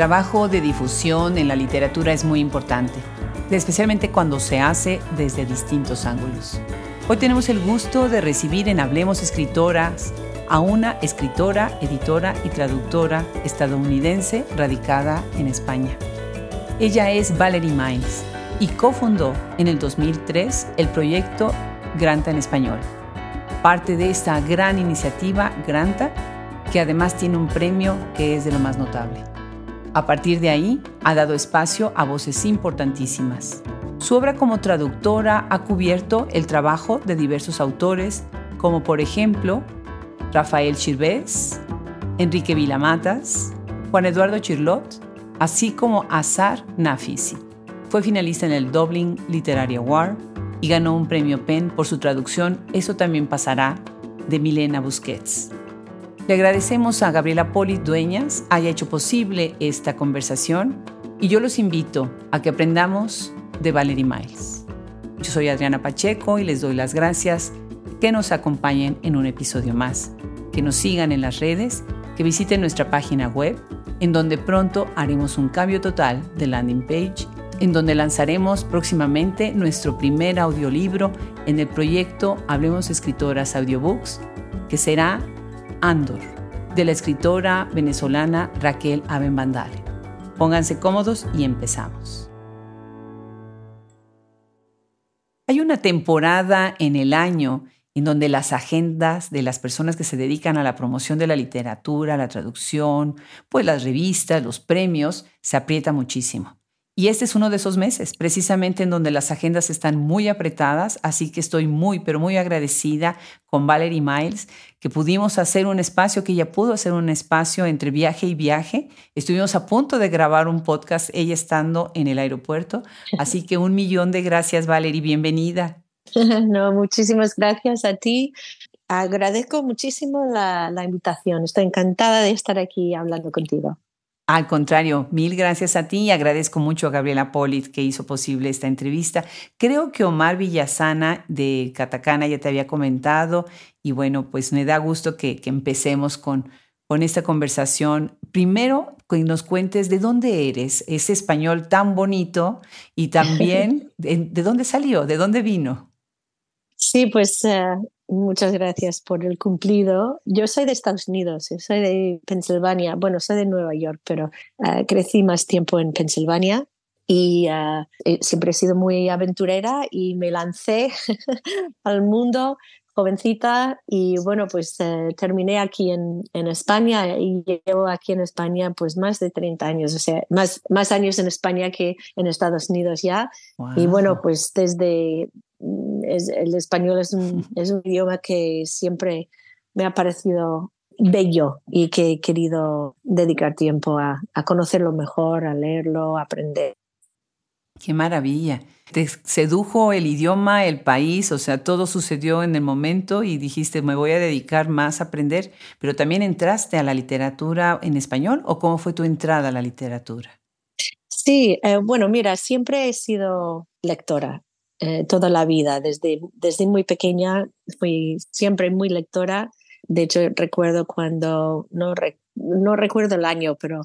trabajo de difusión en la literatura es muy importante, especialmente cuando se hace desde distintos ángulos. Hoy tenemos el gusto de recibir en Hablemos Escritoras a una escritora, editora y traductora estadounidense radicada en España. Ella es Valerie Miles y cofundó en el 2003 el proyecto Granta en Español, parte de esta gran iniciativa Granta, que además tiene un premio que es de lo más notable. A partir de ahí, ha dado espacio a voces importantísimas. Su obra como traductora ha cubierto el trabajo de diversos autores, como por ejemplo Rafael Chirvés, Enrique Vilamatas, Juan Eduardo Chirlot, así como Azar Nafisi. Fue finalista en el Dublin Literary Award y ganó un premio PEN por su traducción Eso también pasará de Milena Busquets. Le agradecemos a Gabriela Poli Dueñas haya hecho posible esta conversación y yo los invito a que aprendamos de Valerie Miles. Yo soy Adriana Pacheco y les doy las gracias que nos acompañen en un episodio más, que nos sigan en las redes, que visiten nuestra página web, en donde pronto haremos un cambio total de landing page, en donde lanzaremos próximamente nuestro primer audiolibro en el proyecto Hablemos Escritoras Audiobooks, que será Andor, de la escritora venezolana Raquel Abenbandale. Pónganse cómodos y empezamos. Hay una temporada en el año en donde las agendas de las personas que se dedican a la promoción de la literatura, la traducción, pues las revistas, los premios, se aprieta muchísimo. Y este es uno de esos meses, precisamente en donde las agendas están muy apretadas, así que estoy muy, pero muy agradecida con Valerie Miles, que pudimos hacer un espacio, que ella pudo hacer un espacio entre viaje y viaje. Estuvimos a punto de grabar un podcast, ella estando en el aeropuerto, así que un millón de gracias, Valerie, bienvenida. No, muchísimas gracias a ti. Agradezco muchísimo la, la invitación, estoy encantada de estar aquí hablando contigo. Al contrario, mil gracias a ti y agradezco mucho a Gabriela Polit que hizo posible esta entrevista. Creo que Omar Villasana de Catacana ya te había comentado y bueno, pues me da gusto que, empecemos con, con esta conversación. Primero, que nos cuentes de dónde eres, ese español tan bonito y también de, dónde salió, de dónde vino. Sí, pues eh, Muchas gracias por el cumplido. Yo soy de Estados Unidos, soy de Pensilvania. Bueno, soy de Nueva York, pero ah, crecí más tiempo en Pensilvania y eh, siempre he sido muy aventurera y me lancé al mundo jovencita y bueno, pues eh, terminé aquí en, en, España y llevo aquí en España pues más de 30 años, o sea, más, más años en España que en Estados Unidos ya. Y bueno, pues desde, el español es un, es un idioma que siempre me ha parecido bello y que he querido dedicar tiempo a, a conocerlo mejor, a leerlo, a aprender. Qué maravilla. Te sedujo el idioma, el país, o sea, todo sucedió en el momento y dijiste, me voy a dedicar más a aprender, pero también entraste a la literatura en español o cómo fue tu entrada a la literatura? Sí, eh, bueno, mira, siempre he sido lectora. Eh, toda la vida. Desde, desde muy pequeña fui siempre muy lectora. De hecho, recuerdo cuando, no, no recuerdo el año, pero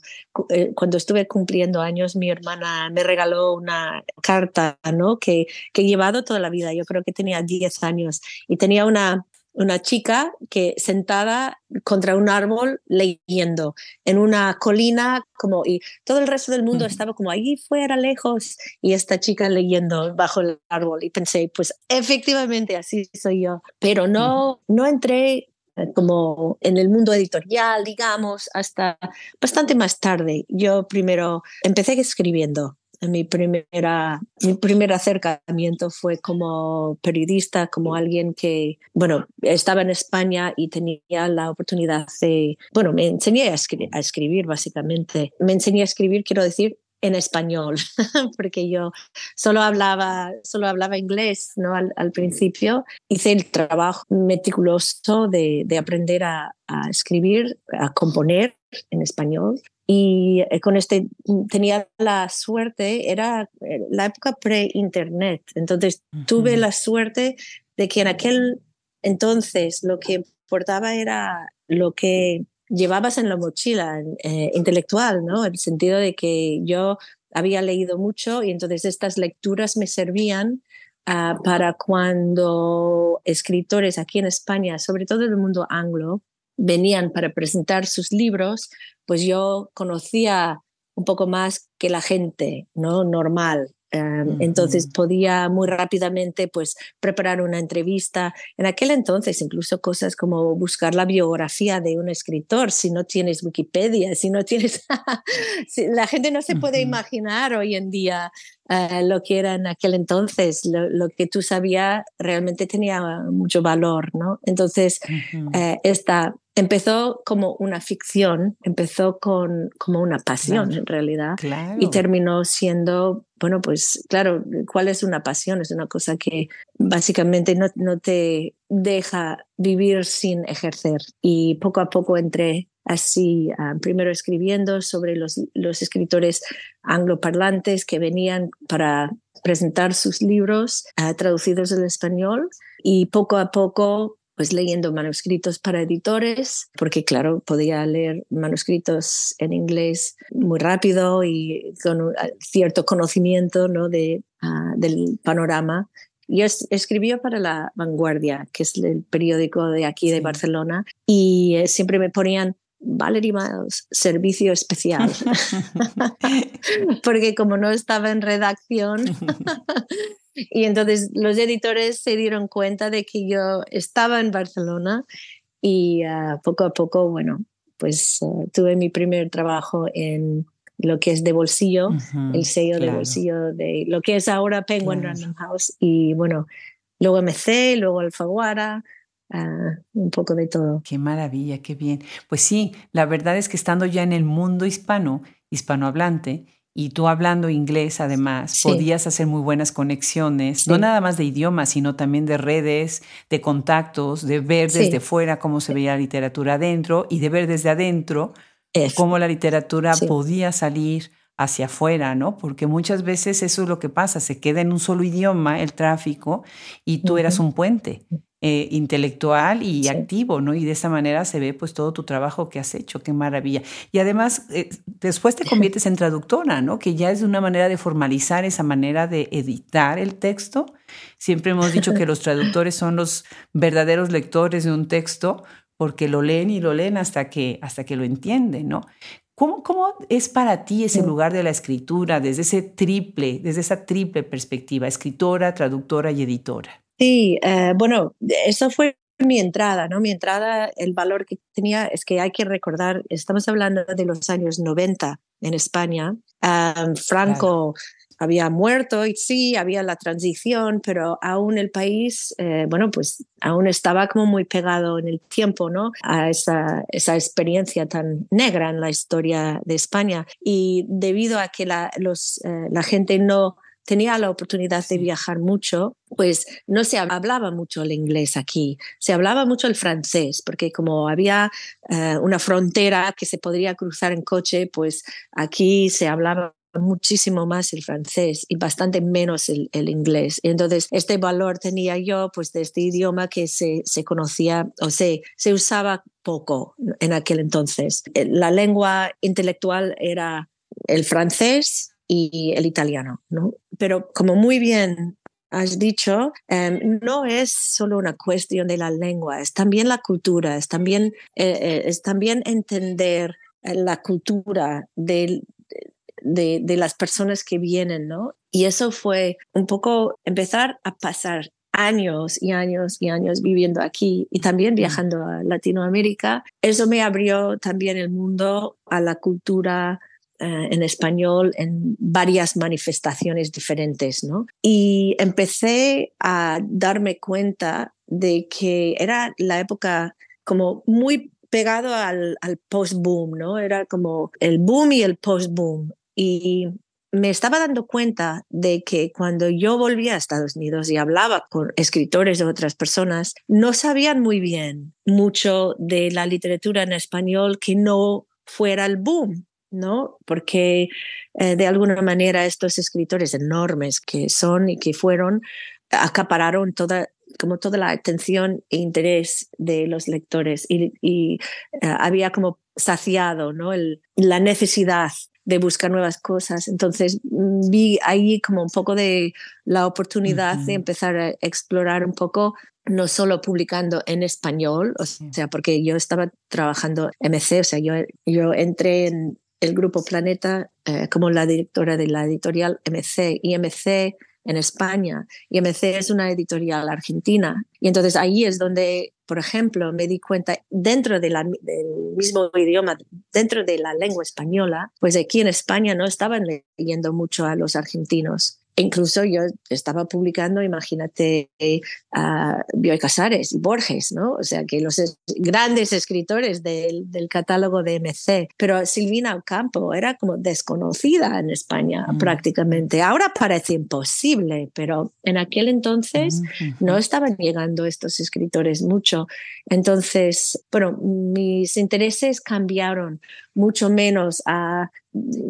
eh, cuando estuve cumpliendo años, mi hermana me regaló una carta ¿no? que, que he llevado toda la vida. Yo creo que tenía 10 años y tenía una, una chica que sentada contra un árbol leyendo en una colina como y todo el resto del mundo estaba como allí fuera lejos y esta chica leyendo bajo el árbol. Y pensé pues efectivamente así soy yo. Pero no no entré eh, como en el mundo editorial, digamos, hasta bastante más tarde. Yo primero empecé escribiendo mi, primera, mi primer acercamiento fue como periodista, como alguien que, bueno, estaba en España y tenía la oportunidad de, bueno, me enseñé a, a escribir básicamente. Me enseñé a escribir, quiero decir, en español, porque yo solo hablaba, solo hablaba inglés ¿no? al, principio. Hice el trabajo meticuloso de, de aprender a, a, escribir, a componer en español y eh, con este mm, tenía la suerte, era eh, la época pre-internet, entonces tuve la suerte de que en aquel entonces lo que importaba era lo que llevabas en la mochila eh, intelectual, ¿no? En el sentido de que yo había leído mucho y entonces estas lecturas me servían ah, para cuando escritores aquí en España, sobre todo del mundo anglo, venían para presentar sus libros, pues yo conocía un poco más que la gente, ¿no? Normal. Em, entonces podía muy rápidamente pues preparar una entrevista. En aquel entonces incluso cosas como buscar la biografía de un escritor, si no tienes Wikipedia, si no tienes... la gente no se puede imaginar hoy en día eh, lo que era en aquel entonces, lo, que tú sabías realmente tenía mucho valor, ¿no? Entonces, eh, esta empezó como una ficción, empezó con, como una pasión en realidad y terminó siendo, bueno, pues claro, ¿cuál es una pasión? Es una cosa que básicamente no, no te deja vivir sin ejercer. Y poco a poco entré así, ah, primero escribiendo sobre los, los escritores angloparlantes que venían para presentar sus libros uh, traducidos al español y poco a poco pues leyendo manuscritos para editores, porque claro, podía leer manuscritos en inglés muy rápido y con cierto conocimiento ¿no? de, ah, del panorama. Yo escribía para La Vanguardia, que es el periódico de aquí de Barcelona, y eh, siempre me ponían Valerie Miles, servicio especial. Porque como no estaba en redacción, y entonces los editores se dieron cuenta de que yo estaba en Barcelona y ah, poco a poco, bueno, pues ah, tuve mi primer trabajo en lo que es de bolsillo, el sello de bolsillo de lo que es ahora Penguin Random House. Y bueno, luego MC, luego Alfaguara, Ah, un poco de todo. Qué maravilla, qué bien. Pues sí, la verdad es que estando ya en el mundo hispano, hispanohablante, y tú hablando inglés además, podías hacer muy buenas conexiones, no nada más de idiomas, sino también de redes, de contactos, de ver desde fuera cómo se veía la literatura adentro y de ver desde adentro cómo la literatura podía salir hacia afuera, ¿no? Porque muchas veces eso es lo que pasa, se queda en un solo idioma el tráfico y tú eras un puente. Eh, intelectual y activo, ¿no? Y de esa manera se ve pues todo tu trabajo que has hecho, qué maravilla. Y además, eh, después te conviertes en traductora, ¿no? Que ya es una manera de formalizar esa manera de editar el texto. Siempre hemos dicho que los traductores son los verdaderos lectores de un texto porque lo leen y lo leen hasta que, hasta que lo entienden, ¿no? ¿Cómo, ¿Cómo, es para ti ese lugar de la escritura desde ese triple, desde esa triple perspectiva, escritora, traductora y editora? Sí, eh, bueno, eso fue mi entrada, ¿no? Mi entrada, el valor que tenía es que hay que recordar, estamos hablando de los años 90 en España. Franco había muerto y sí, había la transición, pero aún el país, eh, bueno, pues aún estaba como muy pegado en el tiempo, ¿no? A esa, esa experiencia tan negra en la historia de España. Y debido a que la, los, eh, la gente no tenía la oportunidad de viajar mucho, pues no se hablaba mucho el inglés aquí, se hablaba mucho el francés, porque como había eh, una frontera que se podría cruzar en coche, pues aquí se hablaba muchísimo más el francés y bastante menos el, inglés. entonces, este valor tenía yo pues de este idioma que se, se conocía o se, se usaba poco en aquel entonces. Eh, la lengua intelectual era el francés, y el italiano, ¿no? Pero como muy bien has dicho, em, no es solo una cuestión de la lengua, es también la cultura, es también, eh, eh, es también entender eh, la cultura de, de, de, las personas que vienen, ¿no? Y eso fue un poco empezar a pasar años y años y años viviendo aquí y también viajando a Latinoamérica. Eso me abrió también el mundo a la cultura eh, en español en varias manifestaciones diferentes, ¿no? Y empecé a darme cuenta de que era la época como muy pegado al, al post-boom, ¿no? Era como el boom y el post-boom. Y me estaba dando cuenta de que cuando yo volvía a Estados Unidos y hablaba con escritores de otras personas, no sabían muy bien mucho de la literatura en español que no fuera el boom. ¿No? Porque eh, de alguna manera estos escritores enormes que son y que fueron acapararon toda como toda la atención e interés de los lectores y, había como saciado ¿no? la necesidad de buscar nuevas cosas. Entonces mm, vi ahí como un poco de la oportunidad de empezar a explorar un poco no solo publicando en español, o sea, porque yo estaba trabajando MC, o sea, yo, yo entré en el grupo Planeta eh, como la directora de la editorial MC y MC en España. Y MC es una editorial argentina. Y entonces ahí es donde, por ejemplo, me di cuenta dentro de del mismo idioma, dentro de la lengua española, pues aquí en España no estaban leyendo mucho a los argentinos incluso yo estaba publicando, imagínate, a Bioy Casares y Borges, ¿no? O sea, que los grandes escritores del, del, catálogo de MC. Pero Silvina Ocampo era como desconocida en España mm. prácticamente. Ahora parece imposible, pero en aquel entonces no estaban llegando estos escritores mucho. Entonces, bueno, mis intereses cambiaron mucho menos a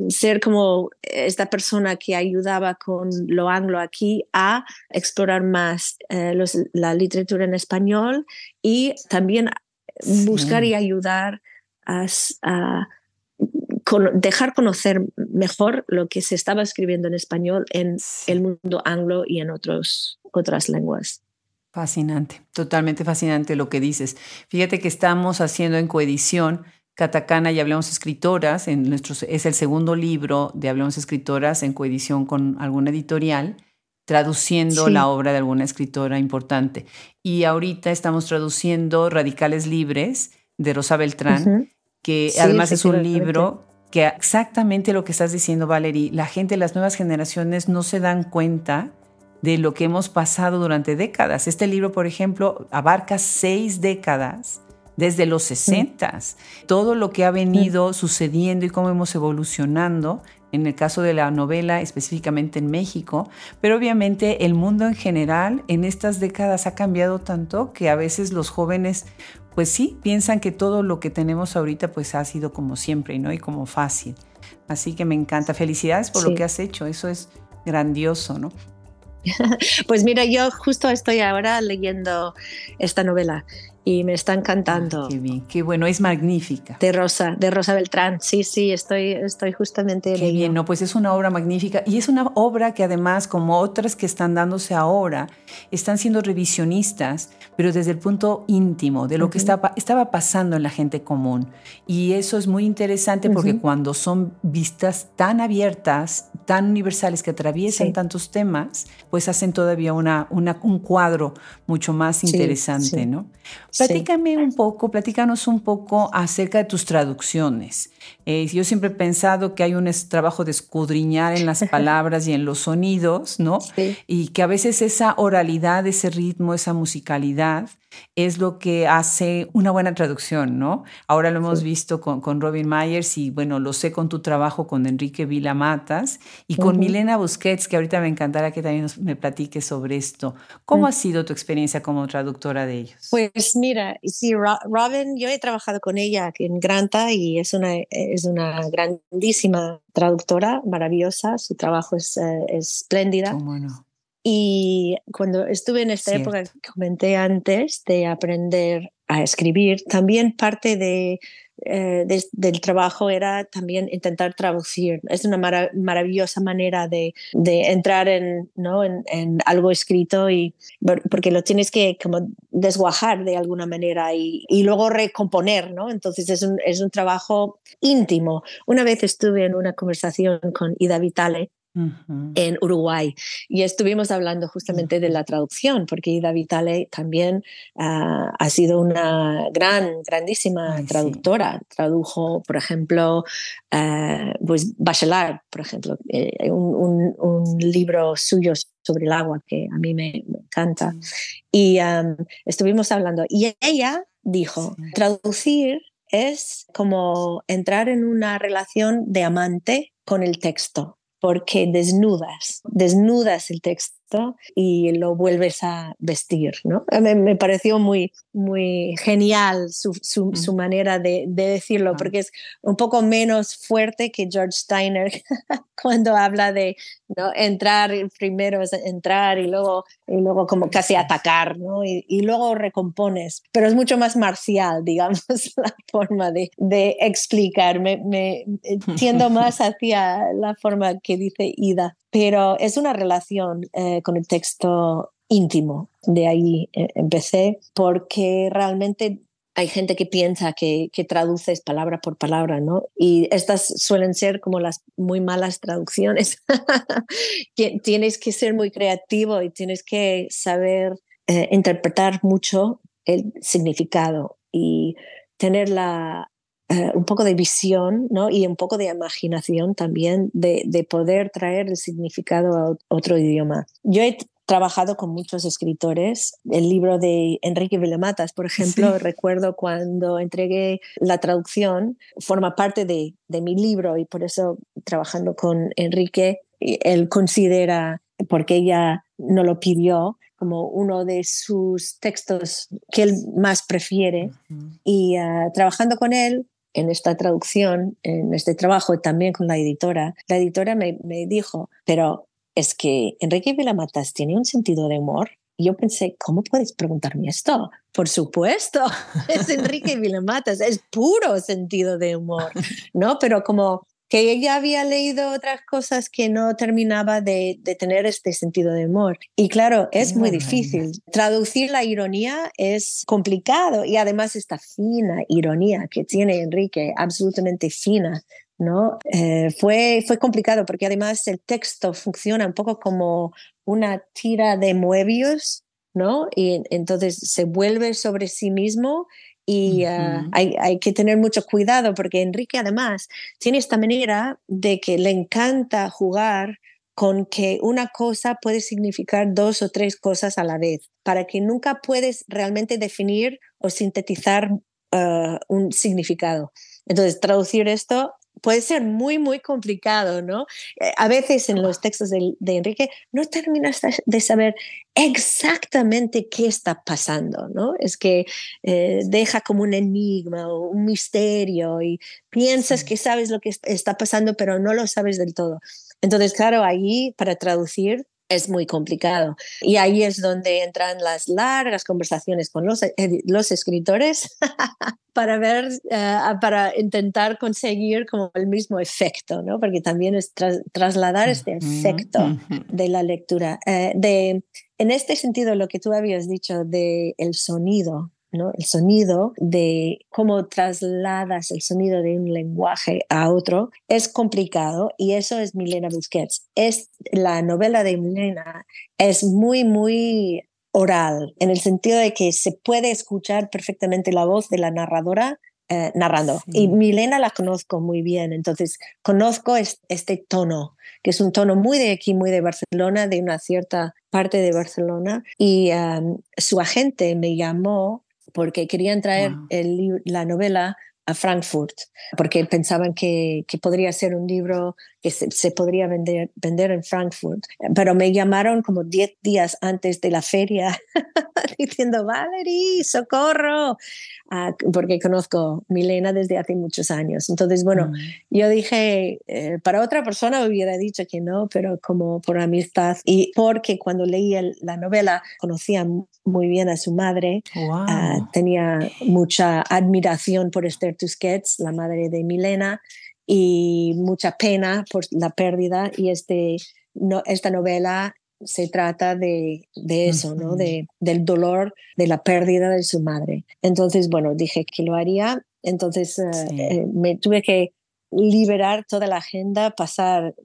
ser como esta persona que ayudaba con lo anglo aquí a explorar más eh, la literatura en español y también buscar y ayudar a, dejar conocer mejor lo que se estaba escribiendo en español en el mundo anglo y en otros, otras lenguas. Fascinante, totalmente fascinante lo que dices. Fíjate que estamos haciendo en coedición Catacana y Hablemos Escritoras, en nuestro, es el segundo libro de Hablemos Escritoras en coedición con alguna editorial, traduciendo la obra de alguna escritora importante. Y ahorita estamos traduciendo Radicales Libres de Rosa Beltrán, que además es un libro que exactamente lo que estás diciendo, Valerie, la gente, las nuevas generaciones no se dan cuenta de lo que hemos pasado durante décadas. Este libro, por ejemplo, abarca seis décadas desde los 60, todo lo que ha venido sucediendo y cómo hemos evolucionando, en el caso de la novela específicamente en México, pero obviamente el mundo en general en estas décadas ha cambiado tanto que a veces los jóvenes pues sí, piensan que todo lo que tenemos ahorita pues ha sido como siempre, ¿no? Y como fácil. Así que me encanta. Felicidades por lo que has hecho, eso es grandioso, ¿no? Pues mira, yo justo estoy ahora leyendo esta novela y me está encantando. qué bien, qué bueno, es magnífica. De Rosa, de Rosa Beltrán, sí, sí, estoy, estoy justamente. Qué bien, no, pues es una obra magnífica y es una obra que además, como otras que están dándose ahora, están siendo revisionistas, pero desde el punto íntimo de lo que estaba, estaba pasando en la gente común. Y eso es muy interesante porque cuando son vistas tan abiertas, tan universales, que atraviesan tantos temas, pues hacen todavía una, una, un cuadro mucho más interesante, ¿no? Platícame un poco, platícanos un poco acerca de tus traducciones. Eh, yo siempre he pensado que hay un trabajo de escudriñar en las palabras y en los sonidos, ¿no? Y que a veces esa oralidad, ese ritmo, esa musicalidad es lo que hace una buena traducción, ¿no? Ahora lo hemos visto con, con, Robin Myers y bueno, lo sé con tu trabajo con Enrique Vila Matas y con Milena Busquets, que ahorita me encantará que también me platiques sobre esto. ¿Cómo ha sido tu experiencia como traductora de ellos? Pues mira, sí, Robin, yo he trabajado con ella en Granta y es una, es una grandísima traductora, maravillosa, su trabajo es, eh, espléndida. Bueno. Y cuando estuve en esta época que comenté antes de aprender a escribir, también parte de, eh, del trabajo era también intentar traducir. Es una maravillosa manera de, de entrar en, ¿no? En, en, algo escrito y porque lo tienes que como desguajar de alguna manera y, y luego recomponer, ¿no? Entonces es un, es un trabajo íntimo. Una vez estuve en una conversación con Ida Vitale, en Uruguay. Y estuvimos hablando justamente de la traducción, porque Ida Vitale también ah, ha sido una gran, grandísima traductora. Tradujo, por ejemplo, uh, pues Bachelard, por ejemplo, eh, un, un, libro suyo sobre el agua que a mí me, encanta. Y estuvimos hablando. Y ella dijo, traducir es como entrar en una relación de amante con el texto porque desnudas, desnudas el texto y lo vuelves a vestir, ¿no? Me, pareció muy, muy genial su, su, mm. manera de, de decirlo, ah. porque es un poco menos fuerte que George Steiner cuando habla de ¿no? entrar, primero es entrar y luego, y luego como casi atacar, ¿no? Y, y luego recompones, pero es mucho más marcial, digamos, la forma de, de explicar. Me, me tiendo más hacia la forma que dice Ida pero es una relación eh, con el texto íntimo. De ahí eh, empecé, porque realmente hay gente que piensa que, que, traduces palabra por palabra, ¿no? Y estas suelen ser como las muy malas traducciones. tienes que ser muy creativo y tienes que saber eh, interpretar mucho el significado y tener la, eh, un poco de visión ¿no? y un poco de imaginación también de, de, poder traer el significado a otro idioma. Yo he trabajado con muchos escritores. El libro de Enrique Villamatas, por ejemplo, recuerdo cuando entregué la traducción, forma parte de, de mi libro y por eso trabajando con Enrique, él considera, porque ella no lo pidió, como uno de sus textos que él más prefiere. Y ah, trabajando con él, en esta traducción, en este trabajo, también con la editora, la editora me, dijo, pero es que Enrique Vilamatas tiene un sentido de humor. Y yo pensé, ¿cómo puedes preguntarme esto? Por supuesto, es Enrique Vilamatas, es puro sentido de humor, ¿no? Pero como que ella había leído otras cosas que no terminaba de, tener este sentido de humor. Y claro, es muy difícil. Traducir la ironía es complicado y además esta fina ironía que tiene Enrique, absolutamente fina, ¿no? Eh, fue, fue complicado porque además el texto funciona un poco como una tira de muebios, ¿no? Y entonces se vuelve sobre sí mismo y ah, hay, hay, que tener mucho cuidado porque Enrique además tiene esta manera de que le encanta jugar con que una cosa puede significar dos o tres cosas a la vez, para que nunca puedes realmente definir o sintetizar ah, un significado. Entonces, traducir esto puede ser muy, muy complicado, ¿no? Eh, a veces en los textos de, Enrique no terminas de saber exactamente qué está pasando, ¿no? Es que eh, deja como un enigma o un misterio y piensas que sabes lo que está pasando, pero no lo sabes del todo. Entonces, claro, ahí para traducir es muy complicado. Y ahí es donde entran las largas conversaciones con los, los escritores para ver, eh, para intentar conseguir como el mismo efecto, ¿no? Porque también es trasladar este efecto de la lectura. Eh, de, en este sentido, lo que tú habías dicho de el sonido, el sonido de cómo trasladas el sonido de un lenguaje a otro es complicado y eso es Milena Busquets. Es la novela de Milena es muy muy oral en el sentido de que se puede escuchar perfectamente la voz de la narradora eh, narrando. Y Milena la conozco muy bien, entonces conozco este tono, que es un tono muy de aquí, muy de Barcelona, de una cierta parte de Barcelona. Y um, su agente me llamó porque querían traer la novela a Frankfurt, porque pensaban que, que podría ser un libro que se, se, podría vender, vender en Frankfurt. Pero me llamaron como 10 días antes de la feria diciendo, Valerie, socorro, ah, porque conozco Milena desde hace muchos años. Entonces, bueno, mm. yo dije, eh, para otra persona hubiera dicho que no, pero como por amistad y porque cuando leí la novela conocía muy bien a su madre, ah, tenía mucha admiración por Esther Tusquets, la madre de Milena, y mucha pena por la pérdida y este, no, esta novela se trata de, de eso, ¿no? De, del dolor de la pérdida de su madre. Entonces, bueno, dije que lo haría. Entonces, eh, eh, me tuve que liberar toda la agenda, pasar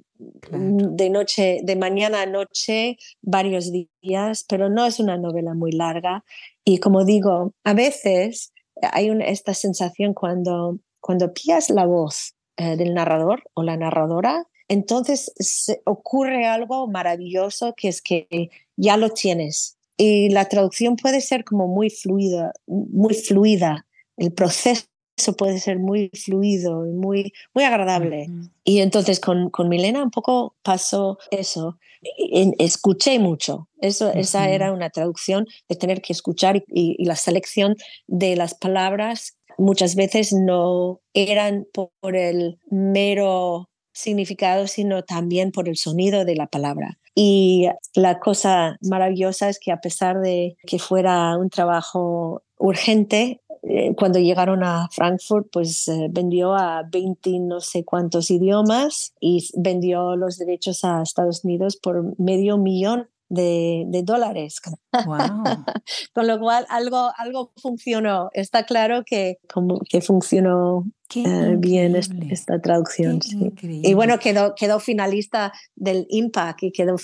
de noche, de mañana a noche, varios días, pero no es una novela muy larga. Y como digo, a veces hay una, esta sensación cuando, cuando pillas la voz eh, del narrador o la narradora, entonces se ocurre algo maravilloso que es que ya lo tienes. Y la traducción puede ser como muy fluida, muy fluida. El proceso eso puede ser muy fluido y muy, muy agradable. Y entonces con, con Milena un poco pasó eso. escuché mucho. Eso, Esa era una traducción de tener que escuchar y, la selección de las palabras muchas veces no eran por el mero significado, sino también por el sonido de la palabra. Y la cosa maravillosa es que a pesar de que fuera un trabajo urgente, eh, cuando llegaron a Frankfurt, pues eh, vendió a 20 no sé cuántos idiomas y vendió los derechos a Estados Unidos por medio millón de, dólares. Con lo cual algo, algo funcionó. Está claro que, como, que funcionó eh, bien esta, traducción. Y bueno, quedó, quedó finalista del Impact y quedó,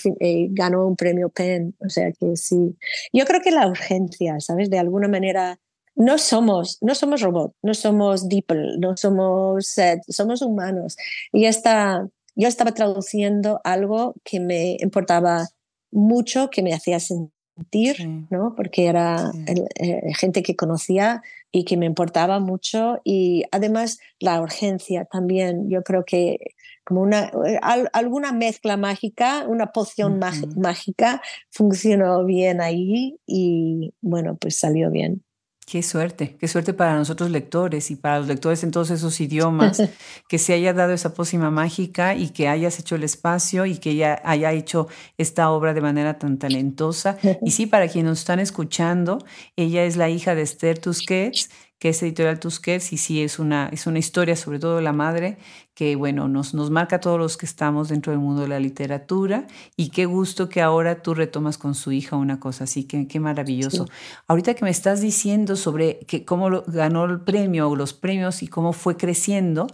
ganó un premio PEN. O sea que sí. Yo creo que la urgencia, ¿sabes? De alguna manera no somos, no somos robots, no somos DeepL, no somos, somos humanos. Y esta, yo estaba traduciendo algo que me importaba mucho, que me hacía sentir, ¿no? Porque era eh, gente que conocía y que me importaba mucho. Y además la urgencia también, yo creo que como una, eh, alguna mezcla mágica, una poción mágica, funcionó bien ahí y bueno, pues salió bien. Qué suerte, qué suerte para nosotros lectores y para los lectores en todos esos idiomas, que se haya dado esa pócima mágica y que hayas hecho el espacio y que ella haya hecho esta obra de manera tan talentosa. Y sí, para quienes nos están escuchando, ella es la hija de Esther Tusquets, que es Editorial Tusquets y sí es una, es una historia, sobre todo la madre, que bueno, nos, nos marca a todos los que estamos dentro del mundo de la literatura y qué gusto que ahora tú retomas con su hija una cosa así, que qué maravilloso. Ahorita que me estás diciendo sobre que cómo ganó el premio o los premios y cómo fue creciendo,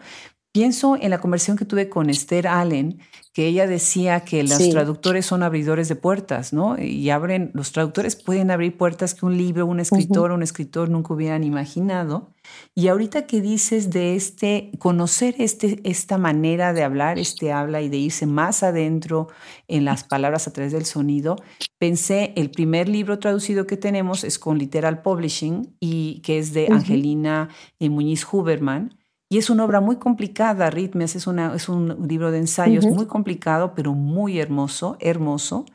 Pienso en la conversación que tuve con Esther Allen, que ella decía que los traductores son abridores de puertas, ¿no? Y abren, los traductores pueden abrir puertas que un libro, un escritor o un escritor nunca hubieran imaginado. Y ahorita que dices de este, conocer este, esta manera de hablar, este habla y de irse más adentro en las palabras a través del sonido, pensé, el primer libro traducido que tenemos es con Literal Publishing y que es de Angelina Muñiz Huberman y es una obra muy complicada, Ritmes, es, una, es un libro de ensayos muy complicado, pero muy hermoso, hermoso,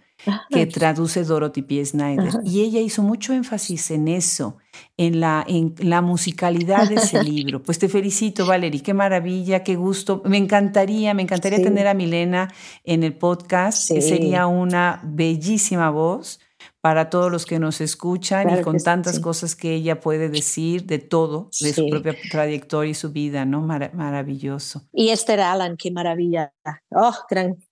que traduce Dorothy P. Snyder. Y ella hizo mucho énfasis en eso, en la, en la musicalidad de ese libro. Pues te felicito, Valerie, qué maravilla, qué gusto. Me encantaría, me encantaría tener a Milena en el podcast, que sería una bellísima voz para todos los que nos escuchan y con tantas cosas que ella puede decir de todo, de su propia trayectoria y su vida, ¿no? maravilloso. Y Esther Allen, qué maravilla. Oh,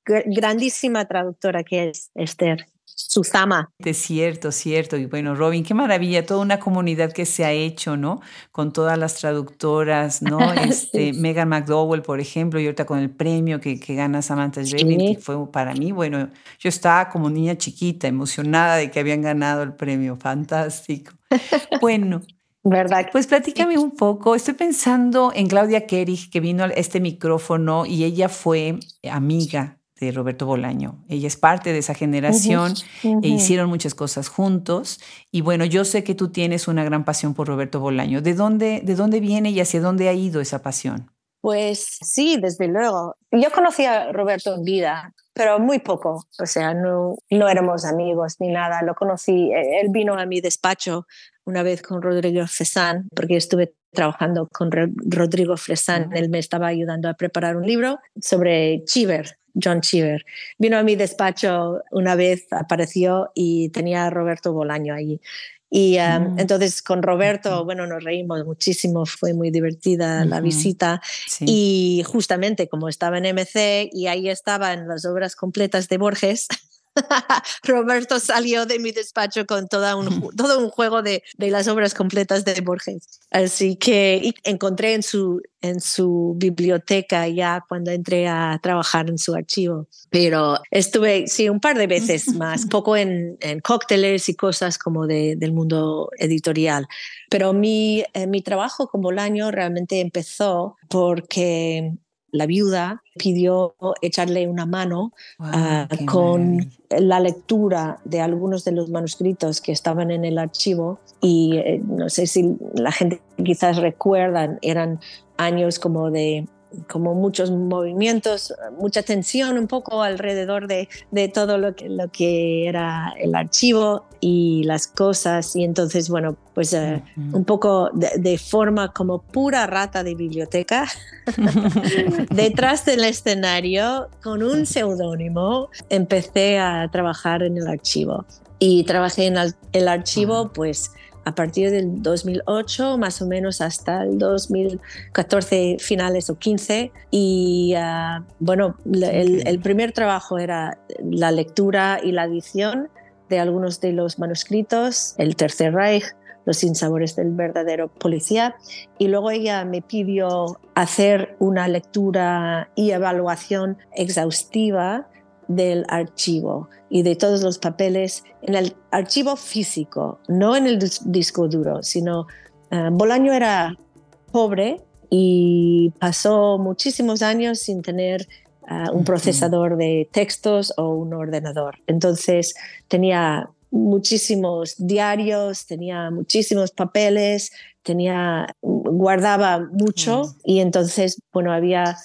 grandísima traductora que es Esther. Susama. Es cierto, cierto. Y bueno, Robin, qué maravilla, toda una comunidad que se ha hecho, ¿no? Con todas las traductoras, ¿no? Este, Megan McDowell, por ejemplo, y ahorita con el premio que, que gana Samantha Schweblin, que fue para mí, bueno, yo estaba como niña chiquita, emocionada de que habían ganado el premio. Fantástico. Bueno, ¿Verdad? Pues platícame un poco. Estoy pensando en Claudia Kerig, que vino a este micrófono y ella fue amiga de Roberto Bolaño. Ella es parte de esa generación e hicieron muchas cosas juntos. Y bueno, yo sé que tú tienes una gran pasión por Roberto Bolaño. ¿De dónde, de dónde viene y hacia dónde ha ido esa pasión? Pues sí, desde luego. Yo conocí a Roberto en vida, pero muy poco. O sea, no, no éramos amigos ni nada. Lo conocí, eh, él vino a mi despacho una vez con Rodrigo Fresán, porque estuve trabajando con Rodrigo Fresán. Él me estaba ayudando a preparar un libro sobre Chiver, John Cheever. Vino a mi despacho una vez, apareció y tenía a Roberto Bolaño ahí. Y um, mm. entonces con Roberto, bueno, nos reímos muchísimo, fue muy divertida la visita. Y justamente como estaba en MC y ahí estaban las obras completas de Borges, Roberto salió de mi despacho con toda un, todo un juego de, de, las obras completas de Borges. Así que encontré en su, en su biblioteca ya cuando entré a trabajar en su archivo. Pero estuve, sí, un par de veces más, poco en, en cócteles y cosas como de, del mundo editorial. Pero mi, eh, mi trabajo como Bolaño realmente empezó porque la viuda pidió echarle una mano ah, con la lectura de algunos de los manuscritos que estaban en el archivo. Y eh, no sé si la gente quizás recuerdan, eran años como de como muchos movimientos, mucha tensión un poco alrededor de, de todo lo que, lo que era el archivo y las cosas. Y entonces, bueno, pues eh, un poco de, forma como pura rata de biblioteca, detrás del escenario, con un seudónimo, empecé a trabajar en el archivo. Y trabajé en el archivo, pues a partir del 2008 más o menos hasta el 2014 finales o 15 y ah, bueno el, primer trabajo era la lectura y la edición de algunos de los manuscritos el Tercer Reich los sinsabores del verdadero policía. Y luego ella me pidió hacer una lectura y evaluación exhaustiva del archivo y de todos los papeles en el archivo físico, no en el disco duro, sino uh, Bolaño era pobre y pasó muchísimos años sin tener ah, un procesador de textos o un ordenador. Entonces tenía muchísimos diarios, tenía muchísimos papeles, tenía guardaba mucho y entonces bueno había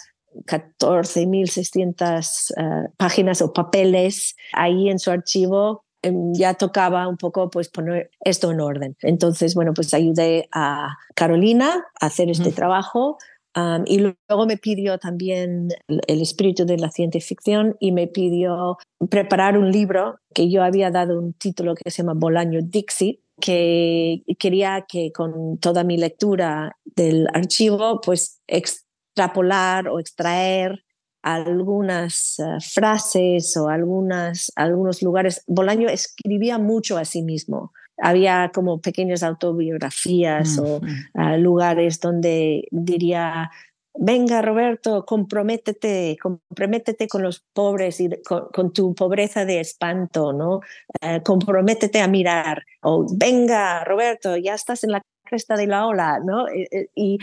14.600 uh, eh, páginas o papeles ahí en su archivo em, ya tocaba un poco pues poner esto en orden. Entonces, bueno, pues ayudé a Carolina a hacer este trabajo um, y luego me pidió también el espíritu de la ciencia ficción y me pidió preparar un libro que yo había dado un título que se llama Bolaño Dixie que quería que con toda mi lectura del archivo pues extrapolar o extraer algunas eh, frases o algunas, algunos lugares. Bolaño escribía mucho a sí mismo. Había como pequeñas autobiografías o eh, lugares donde diría, venga Roberto, comprométete, comprométete con los pobres y con, tu pobreza de espanto, ¿no? Eh, comprométete a mirar. O venga Roberto, ya estás en la cresta de la ola, ¿no? Eh, eh, y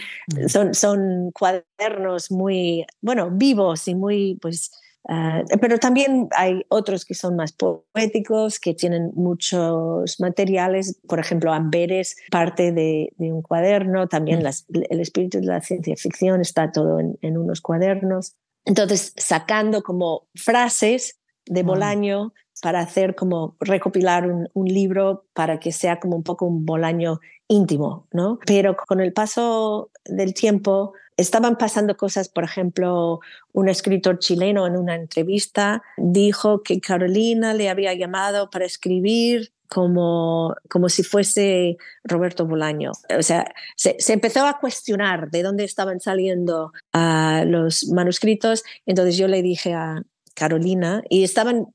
son, son cuadernos muy, bueno, vivos y muy, pues, ah, pero también hay otros que son más poéticos, que tienen muchos materiales, por ejemplo, Amberes, parte de, un cuaderno, también mm. el espíritu de la ciencia ficción está todo en, unos cuadernos. Entonces, sacando como frases de Bolaño para hacer como recopilar un, un, libro para que sea como un poco un Bolaño íntimo, ¿no? Pero con el paso del tiempo estaban pasando cosas, por ejemplo, un escritor chileno en una entrevista dijo que Carolina le había llamado para escribir como, como si fuese Roberto Bolaño. O sea, se, empezó a cuestionar de dónde estaban saliendo uh, los manuscritos. Entonces yo le dije a Carolina, y estaban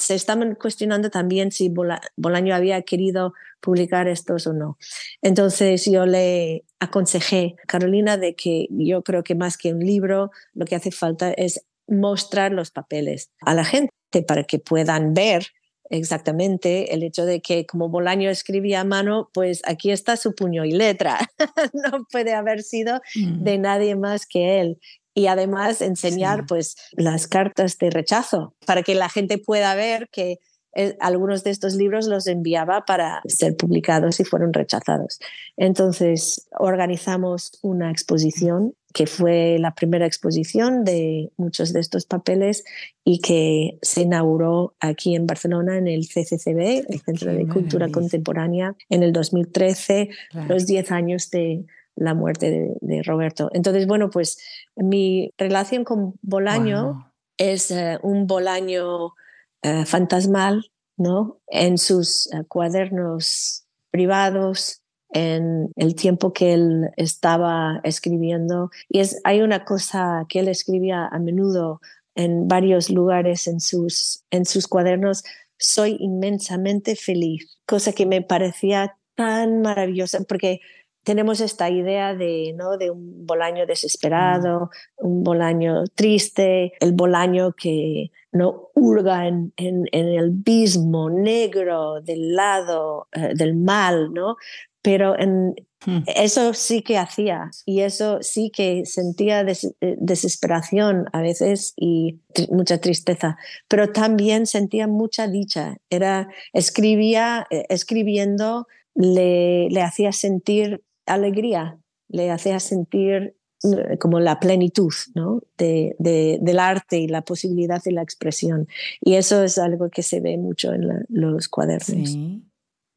se estaban cuestionando también si Bolaño había querido publicar estos o no. Entonces yo le aconsejé a Carolina de que yo creo que más que un libro, lo que hace falta es mostrar los papeles a la gente para que puedan ver exactamente el hecho de que como Bolaño escribía a mano, pues aquí está su puño y letra. no puede haber sido mm. de nadie más que él y además enseñar pues las cartas de rechazo para que la gente pueda ver que eh, algunos de estos libros los enviaba para ser publicados y fueron rechazados. Entonces organizamos una exposición que fue la primera exposición de muchos de estos papeles y que se inauguró aquí en Barcelona en el CCCB, el Centro de Cultura Contemporánea, en el 2013, los 10 años de, la muerte de, Roberto. Entonces, bueno, pues mi relación con Bolaño es eh, un Bolaño eh, fantasmal, ¿no? En sus eh, cuadernos privados, en el tiempo que él estaba escribiendo. Y es, hay una cosa que él escribía a menudo en varios lugares en sus, en sus cuadernos, soy inmensamente feliz, cosa que me parecía tan maravillosa, porque tenemos esta idea de, ¿no? de un Bolaño desesperado, un Bolaño triste, el Bolaño que no hurga en, en, el abismo negro del lado eh, del mal, ¿no? Pero en, Hmm. Eso sí que hacía y eso sí que sentía eh, desesperación a veces y mucha tristeza, pero también sentía mucha dicha. Era, escribía, eh, escribiendo le, le hacía sentir alegría, le hacía sentir eh, como la plenitud ¿no? de, del arte y la posibilidad de la expresión. Y eso es algo que se ve mucho en los cuadernos. Sí,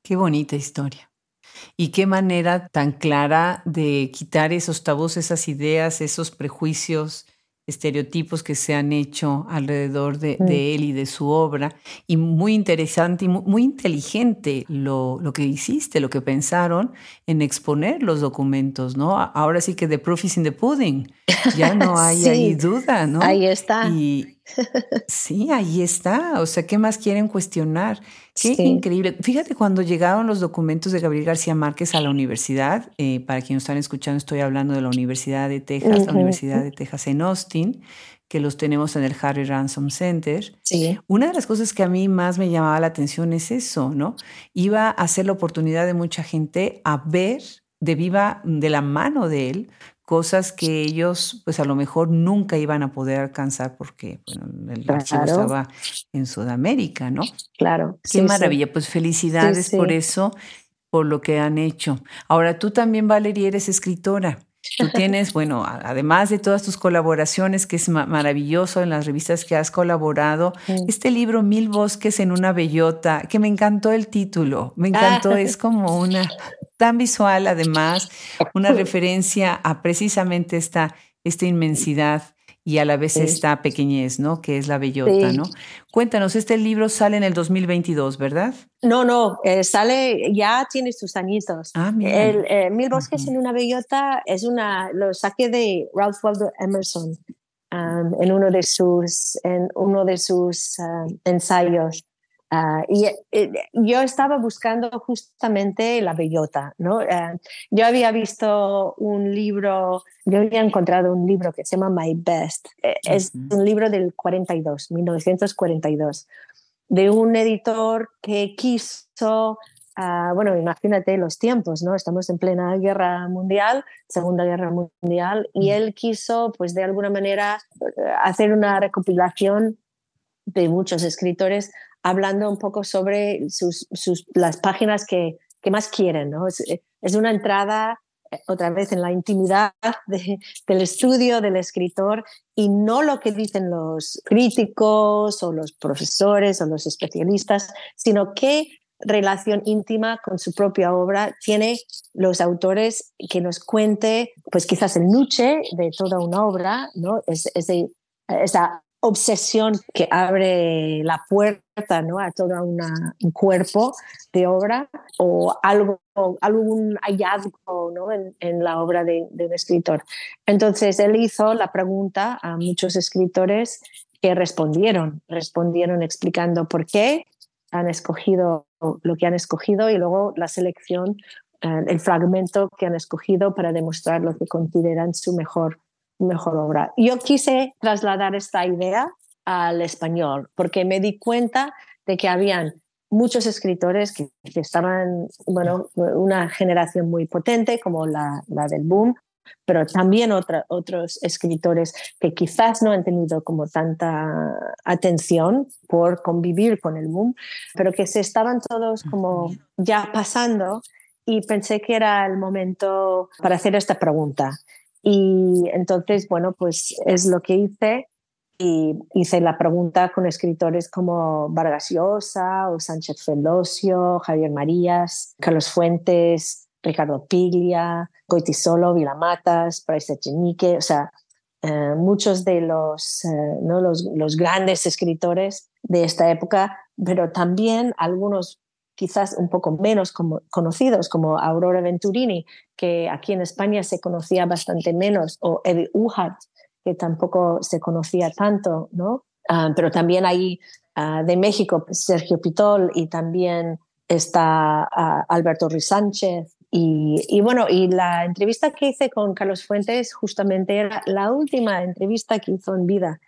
qué bonita historia. Y qué manera tan clara de quitar esos tabús, esas ideas, esos prejuicios, estereotipos que se han hecho alrededor de, mm. él y de su obra. Y muy interesante y muy, inteligente lo, lo, que hiciste, lo que pensaron en exponer los documentos, ¿no? Ahora sí que the proof is in the pudding. Ya no hay ahí duda, ¿no? Ahí está. Y sí, ahí está. O sea, ¿qué más quieren cuestionar? Qué increíble. Fíjate, cuando llegaron los documentos de Gabriel García Márquez a la universidad, eh, para quienes están escuchando, estoy hablando de la Universidad de Texas, la Universidad de Texas en Austin, que los tenemos en el Harry Ransom Center. Sí. Una de las cosas que a mí más me llamaba la atención es eso, ¿no? Iba a ser la oportunidad de mucha gente a ver de viva, de la mano de él, cosas que ellos pues a lo mejor nunca iban a poder alcanzar porque bueno, el archivo estaba en Sudamérica, ¿no? Claro. Qué maravilla, pues felicidades por eso, por lo que han hecho. Ahora tú también, Valeria, eres escritora. Tú tienes, bueno, además de todas tus colaboraciones, que es maravilloso en las revistas que has colaborado, este libro Mil Bosques en una Bellota, que me encantó el título, me encantó, ah. es como una tan visual, además, una referencia a precisamente esta, esta inmensidad y a la vez esta pequeñez, ¿no? Que es la bellota, ¿no? Cuéntanos, este libro sale en el 2022, ¿verdad? No, no, eh, sale, ya tiene sus añitos. Ah, el, eh, Mil bosques en una bellota es una, lo saqué de Ralph Waldo Emerson um, en uno de sus, en uno de sus ensayos. Ah, y eh, yo estaba buscando justamente la bellota, ¿no? Ah, yo había visto un libro, yo había encontrado un libro que se llama My Best. E, es un libro del 42, 1942, de un editor que quiso, uh, bueno, imagínate los tiempos, ¿no? Estamos en plena guerra mundial, Segunda Guerra Mundial, y él quiso, pues de alguna manera, hacer una recopilación de muchos escritores hablando un poco sobre sus, las páginas que, que, más quieren. ¿no? Es, es, una entrada eh, otra vez en la intimidad del estudio del escritor y no lo que dicen los críticos o los profesores o los especialistas, sino qué relación íntima con su propia obra tiene los autores que nos cuente, pues quizás el nuche de toda una obra, ¿no? Es, esa obsesión que abre la puerta ¿no? a todo un cuerpo de obra o algo, algún hallazgo ¿no? en, la obra de, un escritor. Entonces él hizo la pregunta a muchos escritores que respondieron, respondieron explicando por qué han escogido lo que han escogido y luego la selección, eh, el fragmento que han escogido para demostrar lo que consideran su mejor mejor obra. Yo quise trasladar esta idea al español porque me di cuenta de que habían muchos escritores que, estaban, bueno, una generación muy potente como la, la del boom, pero también otra, otros escritores que quizás no han tenido como tanta atención por convivir con el boom, pero que se estaban todos como ya pasando y pensé que era el momento para hacer esta pregunta. Y entonces, bueno, pues es lo que hice y hice la pregunta con escritores como Vargas Llosa o Sánchez Fendosio, Javier Marías, Carlos Fuentes, Ricardo Piglia, Goitisolo, Vilamatas, Price Echenique, o sea, eh, muchos de los, eh, ¿no? los, los grandes escritores de esta época, pero también algunos quizás un poco menos conocidos, como Aurora Venturini, que aquí en España se conocía bastante menos, o Eddie Uhart, que tampoco se conocía tanto, ¿no? Ah, pero también hay ah, de México Sergio Pitol y también está ah, Alberto Ruiz Sánchez. Y, y, bueno, y la entrevista que hice con Carlos Fuentes justamente era la última entrevista que hizo en vida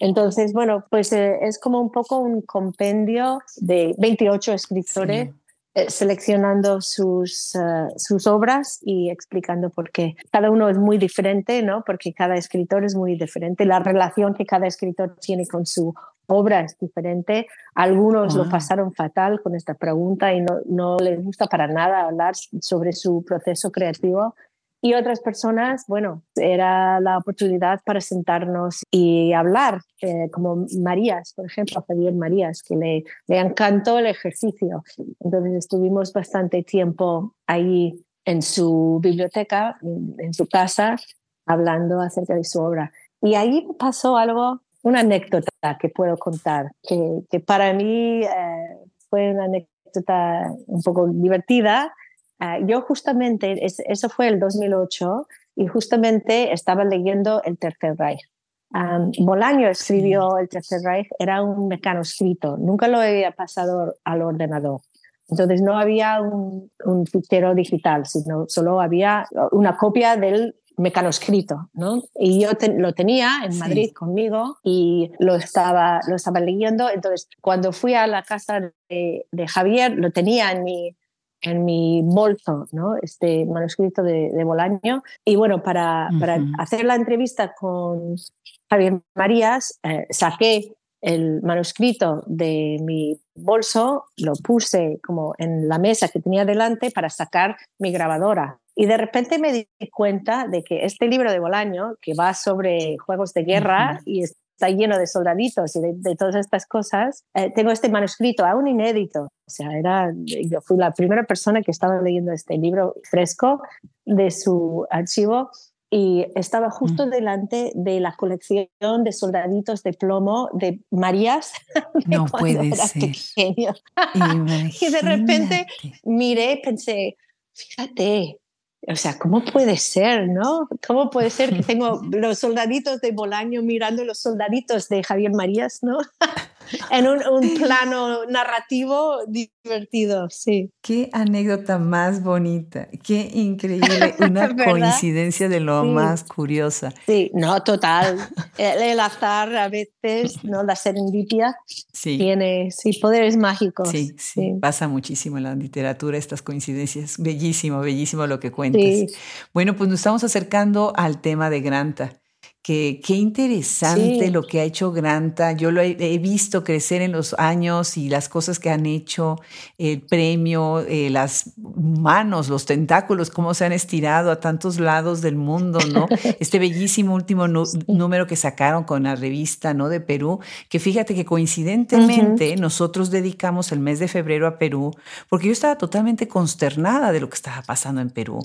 entonces, bueno, pues eh, es como un poco un compendio de 28 escritores eh, seleccionando sus, eh, sus obras y explicando por qué. Cada uno es muy diferente, ¿no? Porque cada escritor es muy diferente. La relación que cada escritor tiene con su obra es diferente. Algunos lo ah. pasaron fatal con esta pregunta y no, no les gusta para nada hablar sobre su proceso creativo y otras personas, bueno, era la oportunidad para sentarnos y hablar, eh, como Marías, por ejemplo, Javier Marías, que le, le encantó el ejercicio. Entonces estuvimos bastante tiempo ahí en su biblioteca, en, su casa, hablando acerca de su obra. Y ahí pasó algo, una anécdota que puedo contar, que, que para mí eh, fue una anécdota un poco divertida Ah, yo justamente, eso fue el 2008, y justamente estaba leyendo El Tercer Reich. Bolaño escribió El Tercer Reich, era un mecanoscrito, nunca lo había pasado al ordenador. Entonces no había un, un fichero digital, sino solo había una copia del mecanoscrito, ¿no? Y yo lo tenía en Madrid conmigo y lo estaba, lo estaba leyendo. Entonces, cuando fui a la casa de, de Javier, lo tenía en mi, en mi bolso, ¿no? Este manuscrito de, de Bolaño. Y bueno, para, para, hacer la entrevista con Javier Marías, eh, saqué el manuscrito de mi bolso, lo puse como en la mesa que tenía delante para sacar mi grabadora. Y de repente me di cuenta de que este libro de Bolaño, que va sobre juegos de guerra y es está lleno de soldaditos y de, todas estas cosas. Eh, tengo este manuscrito aún inédito. O sea, era, yo fui la primera persona que estaba leyendo este libro fresco de su archivo y estaba justo mm. delante de la colección de soldaditos de plomo de Marías. no puede ser. y de repente miré pensé, fíjate, o sea, ¿cómo puede ser, no? ¿Cómo puede ser que tengo los soldaditos de Bolaño mirando los soldaditos de Javier Marías, no? en un, plano narrativo divertido, sí. Qué anécdota más bonita, qué increíble, una coincidencia de lo más curiosa. Sí, no, total. El, azar a veces, ¿no? La serendipia tiene, sí, poderes mágicos. Sí, sí, pasa muchísimo en la literatura estas coincidencias. Bellísimo, bellísimo lo que cuentas. Bueno, pues nos estamos acercando al tema de Granta qué interesante lo que ha hecho Granta. Yo lo he, visto crecer en los años y las cosas que han hecho, el premio, eh, las manos, los tentáculos, cómo se han estirado a tantos lados del mundo, ¿no? Este bellísimo último número que sacaron con la revista, ¿no? De Perú, que fíjate que coincidentemente nosotros dedicamos el mes de febrero a Perú, porque yo estaba totalmente consternada de lo que estaba pasando en Perú.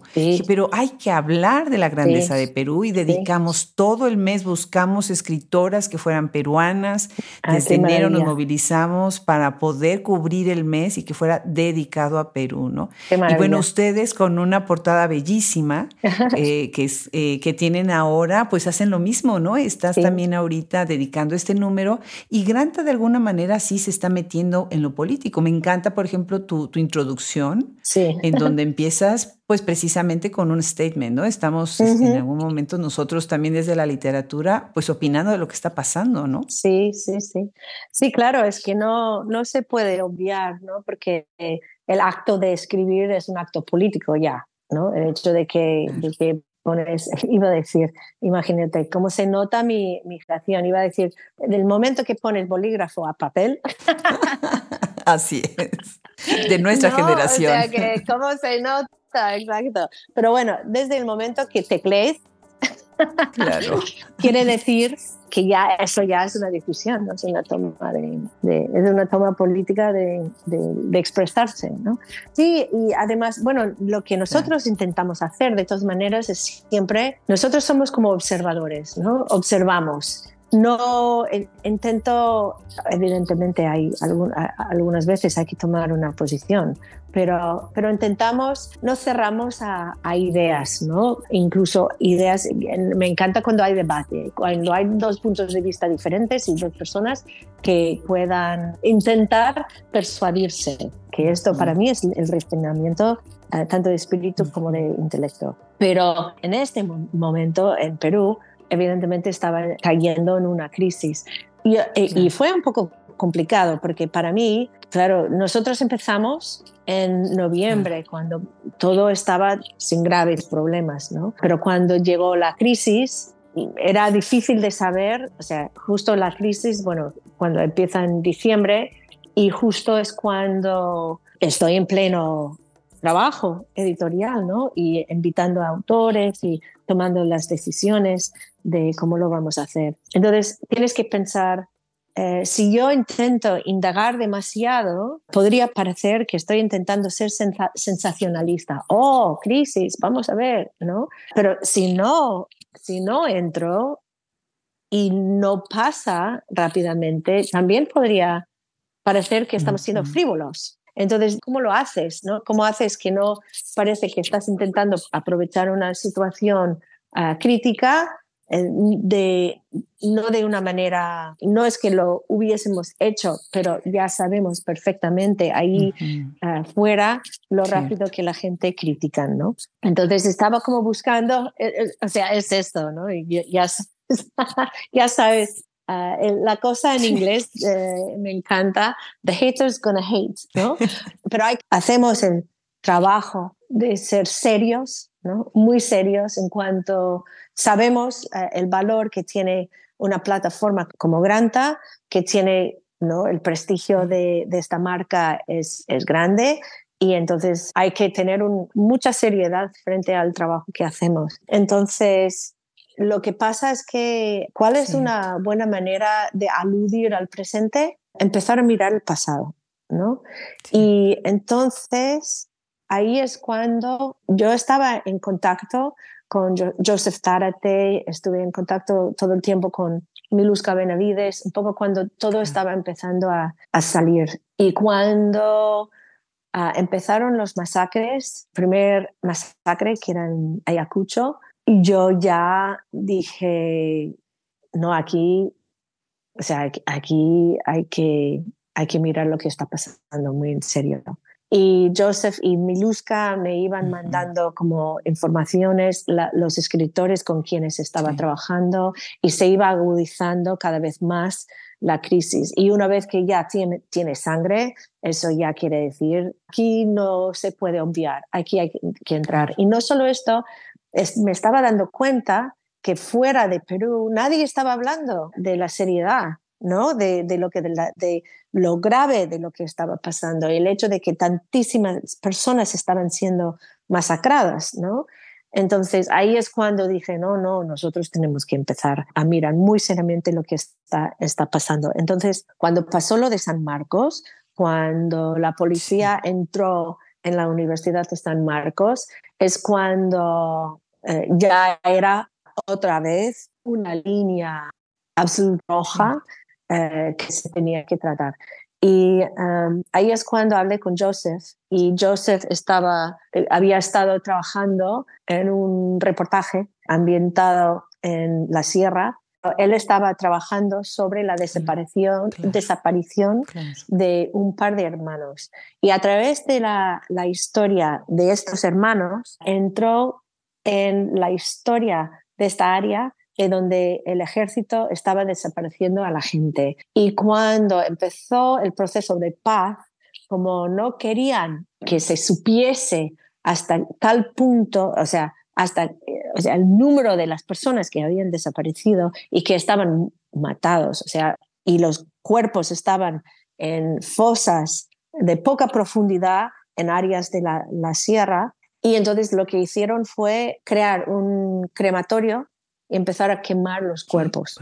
pero hay que hablar de la grandeza de Perú y dedicamos todo el mes buscamos escritoras que fueran peruanas. Ah, Desde enero nos movilizamos para poder cubrir el mes y que fuera dedicado a Perú, ¿no? y bueno, ustedes con una portada bellísima eh, que, es, eh, que tienen ahora, pues hacen lo mismo, ¿no? Estás también ahorita dedicando este número y Granta de alguna manera sí se está metiendo en lo político. Me encanta, por ejemplo, tu, tu introducción, en donde empiezas pues precisamente con un statement, ¿no? Estamos este, en algún momento nosotros también desde la literatura, pues opinando de lo que está pasando, ¿no? Sí, sí, sí. Sí, claro, es que no, no se puede obviar, ¿no? Porque el acto de escribir es un acto político ya, ¿no? El hecho de que, de que pones, iba a decir, imagínate, cómo se nota mi, mi creación, iba a decir, del momento que pones bolígrafo a papel. Así es, de nuestra generación. O sea, que cómo se nota exacto. Pero bueno, desde el momento que teclees, claro. quiere decir que ya eso ya es una decisión, ¿no? es una toma de, es una toma política de, de, expresarse, ¿no? Sí, y además, bueno, lo que nosotros intentamos hacer de todas maneras es siempre, nosotros somos como observadores, ¿no? Observamos no intento, evidentemente hay algunas veces hay que tomar una posición, pero, pero intentamos, no cerramos a, ideas, ¿no? Incluso ideas, me encanta cuando hay debate, cuando hay dos puntos de vista diferentes y dos personas que puedan intentar persuadirse, que esto para mí es el refinamiento eh, tanto de espíritu como de intelecto. Pero en este momento en Perú evidentemente estaba cayendo en una crisis. Y, eh, y, fue un poco complicado, porque para mí, claro, nosotros empezamos en noviembre, cuando todo estaba sin graves problemas, ¿no? Pero cuando llegó la crisis, era difícil de saber, o sea, justo la crisis, bueno, cuando empieza en diciembre, y justo es cuando estoy en pleno trabajo editorial, ¿no? Y invitando a autores y tomando las decisiones de cómo lo vamos a hacer. Entonces, tienes que pensar, eh, si yo intento indagar demasiado, podría parecer que estoy intentando ser sensacionalista. Oh, crisis, vamos a ver, ¿no? Pero si no, si no entro y no pasa rápidamente, también podría parecer que estamos siendo frívolos. Entonces, ¿cómo lo haces? No? ¿Cómo haces que no parece que estás intentando aprovechar una situación ah, crítica de, no de una manera, no es que lo hubiésemos hecho, pero ya sabemos perfectamente ahí afuera lo rápido que la gente critica, ¿no? Entonces estaba como buscando, eh, eh, o sea, es esto, ¿no? ya, ya sabes, Ah, la cosa en inglés eh, me encanta, the hater's gonna hate, ¿no? Pero hay, hacemos el trabajo de ser serios, ¿no? Muy serios en cuanto sabemos eh, el valor que tiene una plataforma como Granta, que tiene, ¿no? El prestigio de, de esta marca es, es grande y entonces hay que tener mucha seriedad frente al trabajo que hacemos. Entonces, lo que pasa es que, ¿cuál es una buena manera de aludir al presente? Empezar a mirar el pasado, ¿no? Y entonces, ahí es cuando yo estaba en contacto con Joseph Tárate, estuve en contacto todo el tiempo con Miluska Benavides, un poco cuando todo estaba empezando a, salir. Y cuando ah, empezaron los masacres, primer masacre que era en Ayacucho, yo ya dije, no, aquí, o sea, aquí hay que, hay que mirar lo que está pasando muy en serio. Y Joseph y Miluska me iban mandando como informaciones, los escritores con quienes estaba trabajando y se iba agudizando cada vez más la crisis. Y una vez que ya tiene, tiene sangre, eso ya quiere decir, aquí no se puede obviar, aquí hay que entrar. Y no solo esto, me estaba dando cuenta que fuera de Perú nadie estaba hablando de la seriedad, ¿no? De, lo que de, lo grave de lo que estaba pasando, el hecho de que tantísimas personas estaban siendo masacradas, ¿no? Entonces ahí es cuando dije, no, no, nosotros tenemos que empezar a mirar muy seriamente lo que está, está pasando. Entonces, cuando pasó lo de San Marcos, cuando la policía entró en la Universidad de San Marcos, es cuando eh, ya era otra vez una línea absoluta roja eh, que se tenía que tratar. Y em, ahí es cuando hablé con Joseph y Joseph estaba, eh, había estado trabajando en un reportaje ambientado en la sierra él estaba trabajando sobre la desaparición, desaparición de un par de hermanos. Y a través de la, historia de estos hermanos, entró en la historia de esta área donde el ejército estaba desapareciendo a la gente. Y cuando empezó el proceso de paz, como no querían que se supiese hasta tal punto, o sea, hasta eh, o sea, el número de las personas que habían desaparecido y que estaban matados, o sea, y los cuerpos estaban en fosas de poca profundidad en áreas de la, sierra. Y entonces lo que hicieron fue crear un crematorio empezar a quemar los cuerpos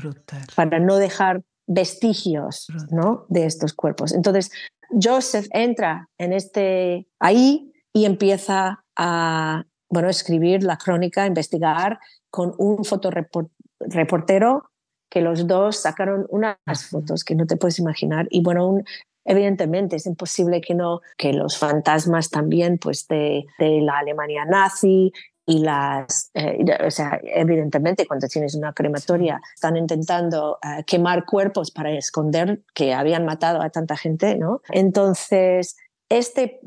para no dejar vestigios ¿no? de estos cuerpos. Entonces Joseph entra en este ahí y empieza a bueno, escribir la crónica, investigar con un fotoreportero que los dos sacaron unas fotos que no te puedes imaginar. Y bueno, evidentemente es imposible que no, que los fantasmas también pues de, de la Alemania nazi y las, eh, o sea, evidentemente cuando tienes una crematoria están intentando eh, quemar cuerpos para esconder que habían matado a tanta gente, ¿no? Entonces, este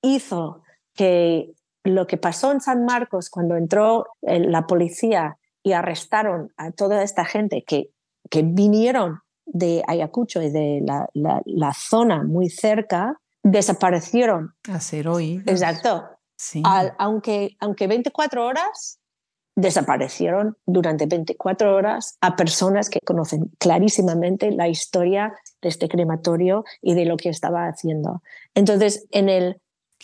hizo que lo que pasó en San Marcos cuando entró eh, la policía y arrestaron a toda esta gente que, que vinieron de Ayacucho y de la, la, zona muy cerca desaparecieron. hoy Exacto. Sí. aunque, aunque 24 horas desaparecieron durante 24 horas a personas que conocen clarísimamente la historia de este crematorio y de lo que estaba haciendo. Entonces, en el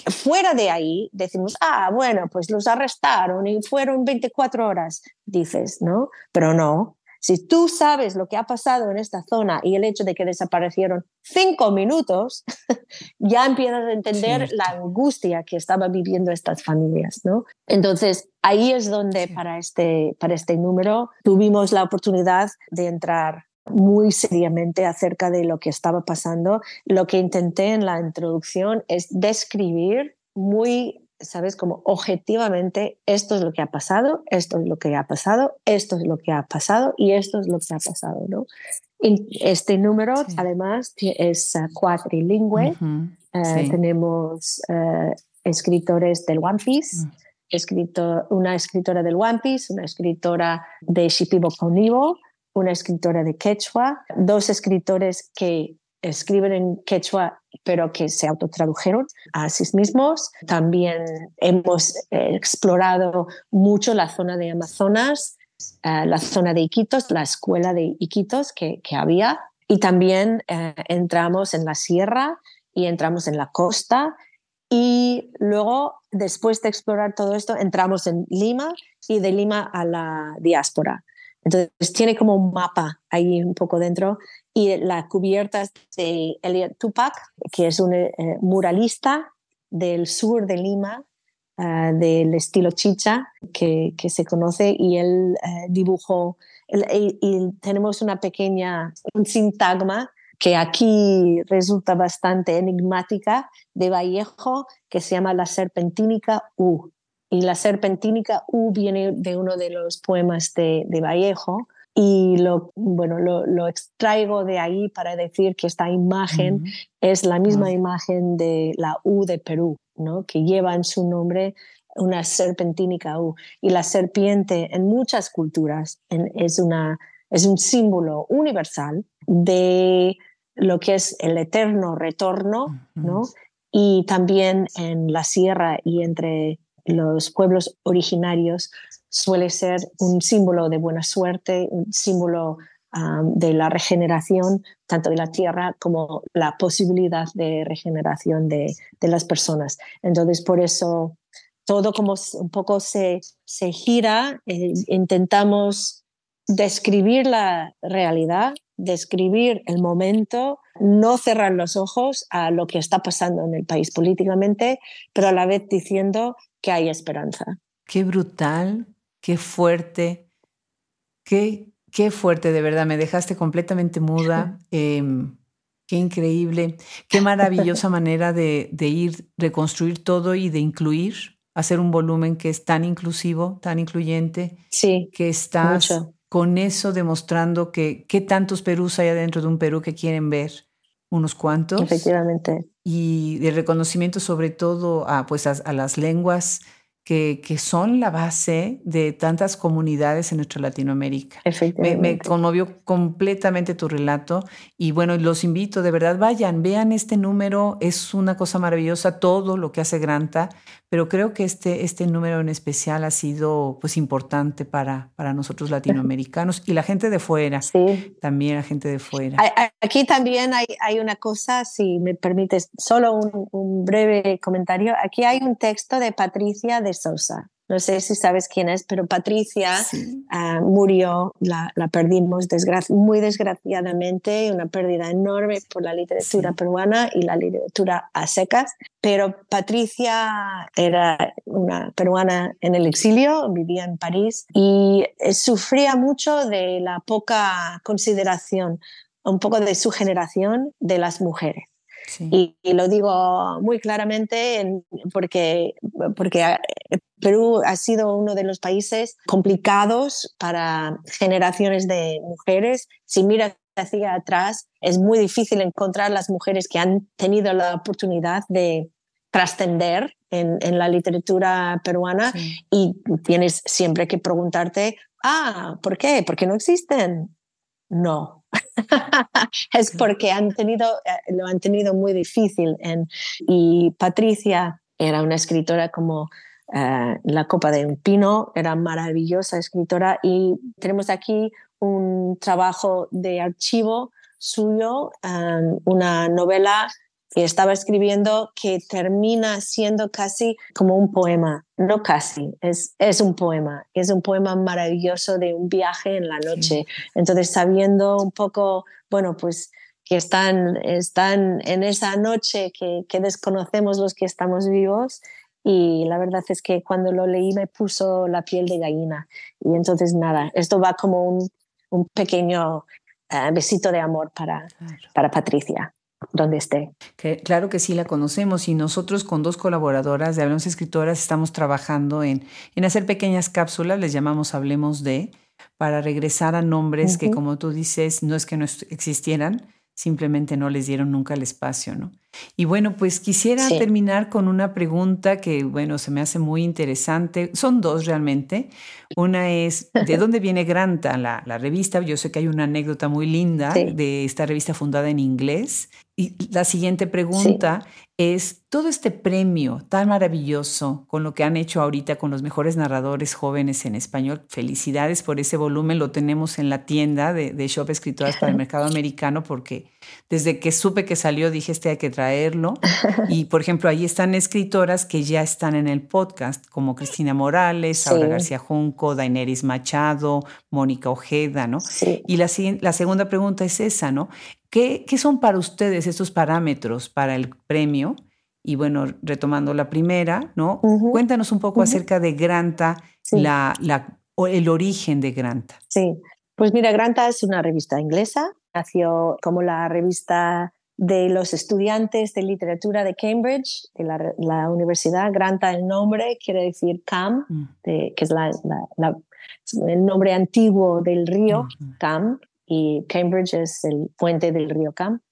fuera de ahí decimos, ah, bueno, pues los arrestaron y fueron 24 horas, dices, ¿no? Pero no, si tú sabes lo que ha pasado en esta zona y el hecho de que desaparecieron cinco minutos, ya empiezas a entender la angustia que estaban viviendo estas familias, ¿no? Entonces, ahí es donde para, este, para este número tuvimos la oportunidad de entrar muy seriamente acerca de lo que estaba pasando. Lo que intenté en la introducción es describir muy ¿sabes? Como objetivamente, esto es lo que ha pasado, esto es lo que ha pasado, esto es lo que ha pasado y esto es lo que ha pasado, ¿no? este número, además, es uh, cuatrilingüe. Eh, tenemos eh, escritores del One Piece, mm. una escritora del One Piece, una escritora de Shipibo Konibo, una escritora de Quechua, dos escritores que escriben en quechua, pero que se autotradujeron a sí mismos. También hemos eh, explorado mucho la zona de Amazonas, eh, la zona de Iquitos, la escuela de Iquitos que, que había. Y también eh, entramos en la sierra y entramos en la costa. Y luego, después de explorar todo esto, entramos en Lima y de Lima a la diáspora. Entonces tiene como un mapa ahí un poco dentro y la cubierta de Elliot Tupac, que es un eh, muralista del sur de Lima, ah, del estilo chicha, que, que, se conoce, y él eh, dibujó, y, tenemos una pequeña, un sintagma que aquí resulta bastante enigmática, de Vallejo, que se llama la serpentínica U. Y la serpentínica U viene de uno de los poemas de, de Vallejo, y lo, bueno, lo, extraigo de ahí para decir que esta imagen es la misma imagen de la U de Perú, ¿no? que lleva en su nombre una serpentínica U. Y la serpiente en muchas culturas es, una, es un símbolo universal de lo que es el eterno retorno, ¿no? y también en la sierra y entre los pueblos originarios suele ser un símbolo de buena suerte, un símbolo de la regeneración tanto de la tierra como la posibilidad de regeneración de, las personas. Entonces, por eso todo como un poco se, se gira, eh, intentamos describir la realidad, describir el momento, no cerrar los ojos a lo que está pasando en el país políticamente, pero a la vez diciendo que hay esperanza. Qué brutal qué fuerte, qué, qué fuerte, de verdad, me dejaste completamente muda. Em, qué increíble, qué maravillosa manera de, ir, reconstruir todo y de incluir, hacer un volumen que es tan inclusivo, tan incluyente, sí, que estás con eso demostrando que qué tantos Perús hay adentro de un Perú que quieren ver, unos cuantos. Efectivamente. Y el reconocimiento sobre todo a, pues a las lenguas que, que, son la base de tantas comunidades en nuestra Latinoamérica. Me, me, conmovió completamente tu relato y bueno, los invito, de verdad, vayan, vean este número, es una cosa maravillosa todo lo que hace Granta, pero creo que este, este número en especial ha sido pues importante para, para nosotros latinoamericanos y la gente de fuera, sí. también la gente de fuera. Aquí también hay, hay una cosa, si me permites, solo un, un breve comentario. Aquí hay un texto de Patricia de Sosa. No sé si sabes quién es, pero Patricia ah, murió, la, perdimos muy desgraciadamente, una pérdida enorme por la literatura peruana y la literatura a secas. Pero Patricia era una peruana en el exilio, vivía en París y eh, sufría mucho de la poca consideración, un poco de su generación de las mujeres. Y, lo digo muy claramente porque, porque eh, Perú ha sido uno de los países complicados para generaciones de mujeres. Si miras hacia atrás, es muy difícil encontrar las mujeres que han tenido la oportunidad de trascender en, en, la literatura peruana y tienes siempre que preguntarte, ah, ¿por qué? ¿Por qué no existen? No, es porque han tenido, eh, lo han tenido muy difícil. y Patricia era una escritora como eh, La Copa de un Pino, era maravillosa escritora y tenemos aquí un trabajo de archivo suyo, um, una novela que estaba escribiendo que termina siendo casi como un poema, no casi, es, es un poema, es un poema maravilloso de un viaje en la noche. Entonces, sabiendo un poco, bueno, pues que están, están en esa noche que, que desconocemos los que estamos vivos, y la verdad es que cuando lo leí me puso la piel de gallina. Y entonces nada, esto va como un, un pequeño uh, besito de amor para, para Patricia donde esté. Que, claro que sí la conocemos y nosotros con dos colaboradoras de Hablemos Escritoras estamos trabajando en, en hacer pequeñas cápsulas, les llamamos Hablemos de, para regresar a nombres que como tú dices, no es que no existieran, simplemente no les dieron nunca el espacio, ¿no? Y bueno, pues quisiera terminar con una pregunta que, bueno, se me hace muy interesante. Son dos realmente. Una es, ¿de dónde viene Granta, la, la revista? Yo sé que hay una anécdota muy linda de esta revista fundada en inglés. Y la siguiente pregunta es todo este premio tan maravilloso con lo que han hecho ahorita con los mejores narradores jóvenes en español. Felicidades por ese volumen, lo tenemos en la tienda de, de Shop Escritoras para el mercado americano porque desde que supe que salió dije este hay que traerlo. Y por ejemplo, ahí están escritoras que ya están en el podcast, como Cristina Morales, Saura García Junco, Daineris Machado, Mónica Ojeda, ¿no? Y la, la segunda pregunta es esa, ¿no? ¿Qué, son para ustedes estos parámetros para el premio? Y bueno, retomando la primera, ¿no? Cuéntanos un poco acerca de Granta, la, la, el origen de Granta. Sí, pues mira, Granta es una revista inglesa, nació como la revista de los estudiantes de literatura de Cambridge, de la, universidad. Granta, el nombre quiere decir Cam, mm. que es el nombre antiguo del río Cam, y Cambridge es el puente del río Cam.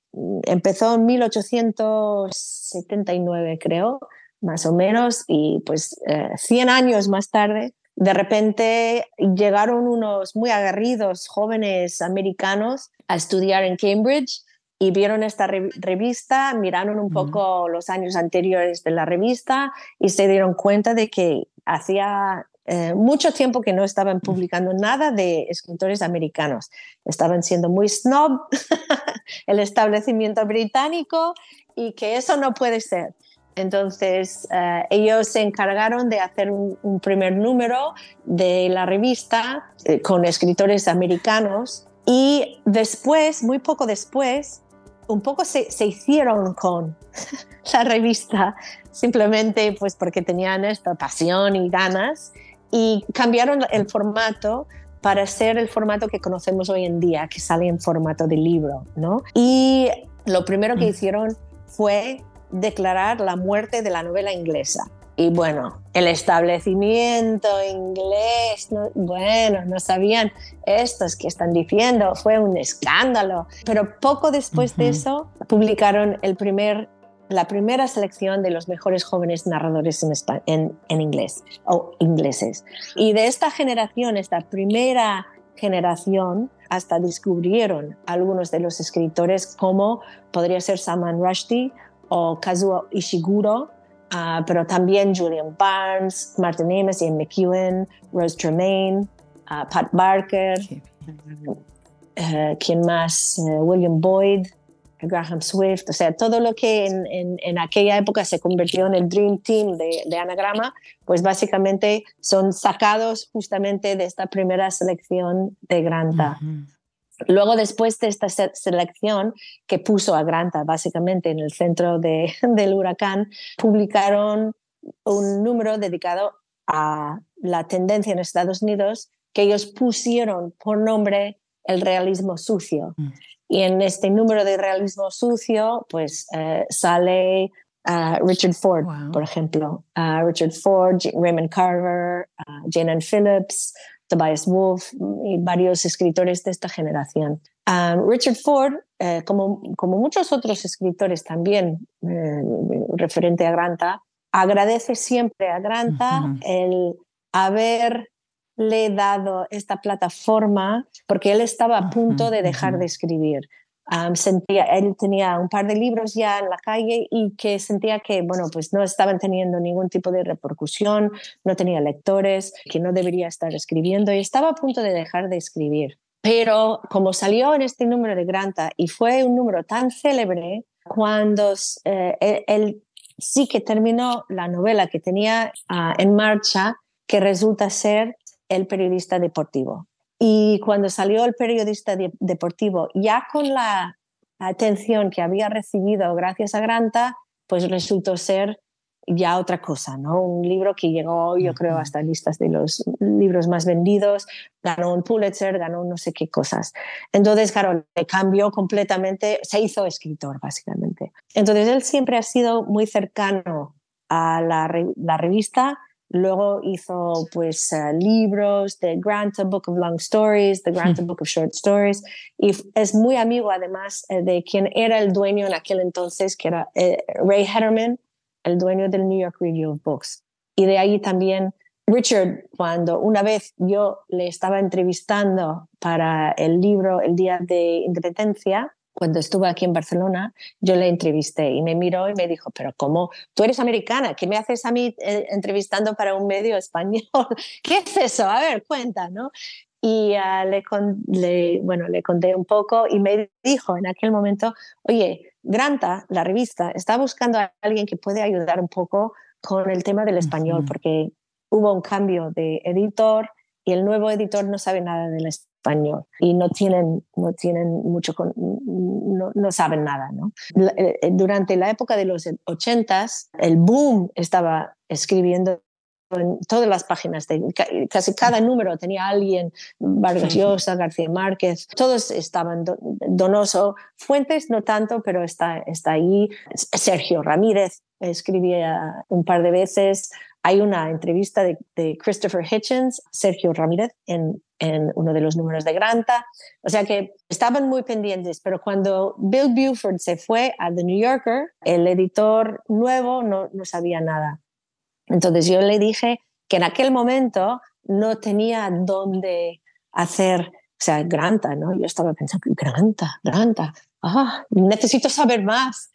Empezó en 1879, creo, más o menos, y pues 100 eh, años más tarde, de repente llegaron unos muy aguerridos jóvenes americanos a estudiar en Cambridge y vieron esta revista, miraron un poco los años anteriores de la revista y se dieron cuenta de que hacía eh, mucho tiempo que no estaban publicando nada de escritores americanos. Estaban siendo muy snob el establecimiento británico y que eso no puede ser. Entonces, eh, ellos se encargaron de hacer un, primer número de la revista eh, con escritores americanos y después, muy poco después, un poco se, se hicieron con la revista, simplemente pues porque tenían esta pasión y ganas y cambiaron el formato para ser el formato que conocemos hoy en día, que sale en formato de libro, ¿no? Y lo primero que mm. hicieron fue declarar la muerte de la novela inglesa. Y bueno, el establecimiento inglés, bueno, no sabían estos que están diciendo, fue un escándalo. Pero poco después de eso, publicaron el primer la primera selección de los mejores jóvenes narradores en, en, inglés o ingleses. Y de esta generación, esta primera generación, hasta descubrieron algunos de los escritores como podría ser Salman Rushdie o Kazuo Ishiguro, ah, pero también Julian Barnes, Martin Amis, Ian McEwen, Rose Tremaine, ah, Pat Barker, uh, ¿quién más? Eh, William Boyd, Graham Swift, o sea, todo lo que en, aquella época se convirtió en el Dream Team de, Anagrama, pues básicamente son sacados justamente de esta primera selección de Granta. Luego, después de esta selección que puso a Granta básicamente en el centro del huracán, publicaron un número dedicado a la tendencia en Estados Unidos que ellos pusieron por nombre el realismo sucio. Mm. Y en este número de realismo sucio, pues eh, sale uh, Richard Ford, por ejemplo. Uh, Richard Ford, Raymond Carver, uh, Jane Ann Phillips, Tobias Wolff y varios escritores de esta generación. Um, Richard Ford, eh, como, como muchos otros escritores también eh, referente a Granta, agradece siempre a Granta el haber le he dado esta plataforma porque él estaba a punto de dejar de escribir. Sentía, él tenía un par de libros ya en la calle y que sentía que, bueno, pues no estaban teniendo ningún tipo de repercusión, no tenía lectores, que no debería estar escribiendo y estaba a punto de dejar de escribir. Pero como salió en este número de Granta y fue un número tan célebre, cuando eh, él, sí que terminó la novela que tenía ah, en marcha, que resulta ser el periodista deportivo. Y cuando salió el periodista deportivo, ya con la atención que había recibido gracias a Granta, pues resultó ser ya otra cosa, ¿no? Un libro que llegó, yo creo, hasta listas de los libros más vendidos, ganó un Pulitzer, ganó no sé qué cosas. Entonces, claro, le cambió completamente, se hizo escritor, básicamente. Entonces, él siempre ha sido muy cercano a la, la revista, Luego hizo pues uh, libros, The Grant, a Book of Long Stories, The Grant, a Book of Short Stories, y es muy amigo además eh, de quien era el dueño en aquel entonces, que era eh, Ray Hetterman, el dueño del New York Review of Books. Y de ahí también Richard, cuando una vez yo le estaba entrevistando para el libro El Día de Independencia, cuando estuve aquí en Barcelona, yo le entrevisté y me miró y me dijo, pero ¿cómo? Tú eres americana, ¿qué me haces a mí eh, entrevistando para un medio español? ¿Qué es eso? A ver, cuenta, ¿no? Y uh, le, le, bueno, le conté un poco y me dijo en aquel momento, oye, Granta, la revista, está buscando a alguien que puede ayudar un poco con el tema del español, porque hubo un cambio de editor y el nuevo editor no sabe nada del español y no tienen, no tienen mucho, no, no saben nada. ¿no? Eh, durante la época de los ochentas, el boom estaba escribiendo en todas las páginas, de, casi cada número tenía alguien, Vargas Llosa, García Márquez, todos estaban, Donoso, Fuentes no tanto, pero está, está ahí, Sergio Ramírez escribía un par de veces, hay una entrevista de, Christopher Hitchens, Sergio Ramírez, en, en, uno de los números de Granta. O sea que estaban muy pendientes, pero cuando Bill Buford se fue a The New Yorker, el editor nuevo no, no sabía nada. Entonces yo le dije que en aquel momento no tenía dónde hacer, o sea, Granta, ¿no? Yo estaba pensando, Granta, Granta, ah, necesito saber más.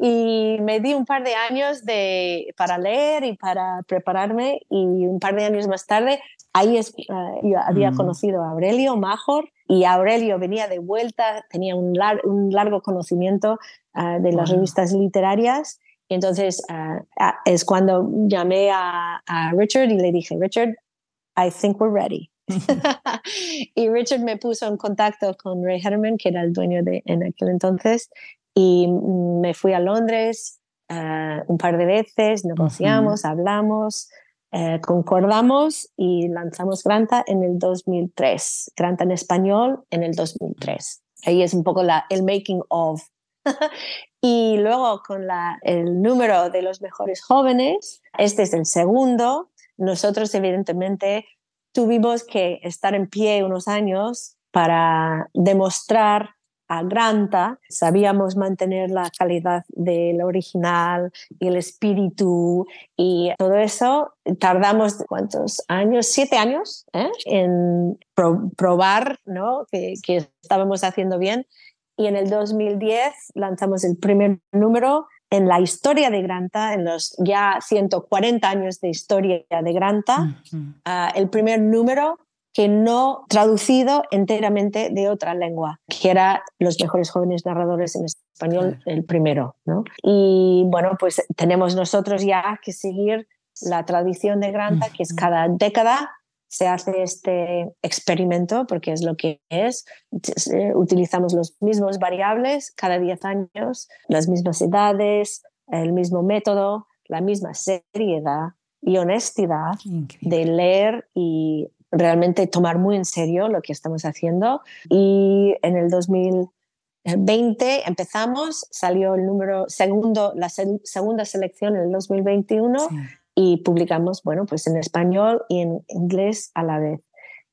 Y me di un par de años de, para leer y para prepararme y un par de años más tarde, ahí es, uh, yo había mm. conocido a Aurelio Major y Aurelio venía de vuelta, tenía un, un largo conocimiento uh, de las revistas literarias y entonces uh, es cuando llamé a, a, Richard y le dije, Richard, I think we're ready. y Richard me puso en contacto con Ray Herman, que era el dueño de en aquel entonces, y me fui a Londres uh, un par de veces, negociamos, hablamos, uh, concordamos y lanzamos Granta en el 2003. Granta en español en el 2003. Ahí es un poco la, el making of y luego con la, el número de los mejores jóvenes, este es el segundo. Nosotros evidentemente tuvimos que estar en pie unos años para demostrar a Granta, sabíamos mantener la calidad del original y el espíritu y todo eso. Tardamos, ¿cuántos años? Siete años ¿eh? en probar ¿no? que, que estábamos haciendo bien y en el 2010 lanzamos el primer número en la historia de Granta, en los ya 140 años de historia de Granta, ah, el primer número que no traducido enteramente de otra lengua, que era Los mejores jóvenes narradores en español, el primero. ¿no? Y bueno, pues tenemos nosotros ya que seguir la tradición de Granta, que es cada década se hace este experimento, porque es lo que es. Utilizamos los mismos variables cada 10 años, las mismas edades, el mismo método, la misma seriedad y honestidad de leer y realmente tomar muy en serio lo que estamos haciendo. Y en el 2020 empezamos, salió el número segundo, la segunda selección en el 2021 y publicamos, bueno, pues en español y en inglés a la vez.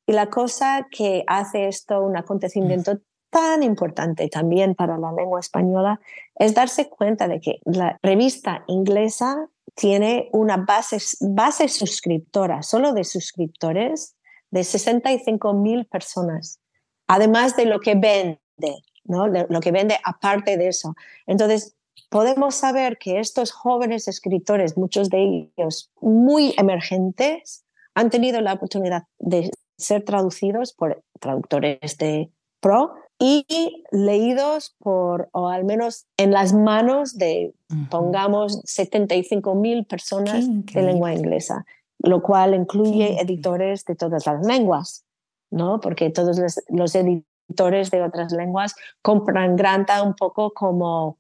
Y la cosa que hace esto un acontecimiento tan importante también para la lengua española es darse cuenta de que la revista inglesa tiene una base, base suscriptora, solo de suscriptores, de 65 mil personas, además de lo que vende, ¿no? lo que vende aparte de eso. Entonces, podemos saber que estos jóvenes escritores, muchos de ellos muy emergentes, han tenido la oportunidad de ser traducidos por traductores de pro y leídos por, o al menos en las manos de, pongamos, 75 mil personas de lengua inglesa, lo cual incluye editores de todas las lenguas, ¿no? Porque todos los, editores de otras lenguas compran Granta un poco como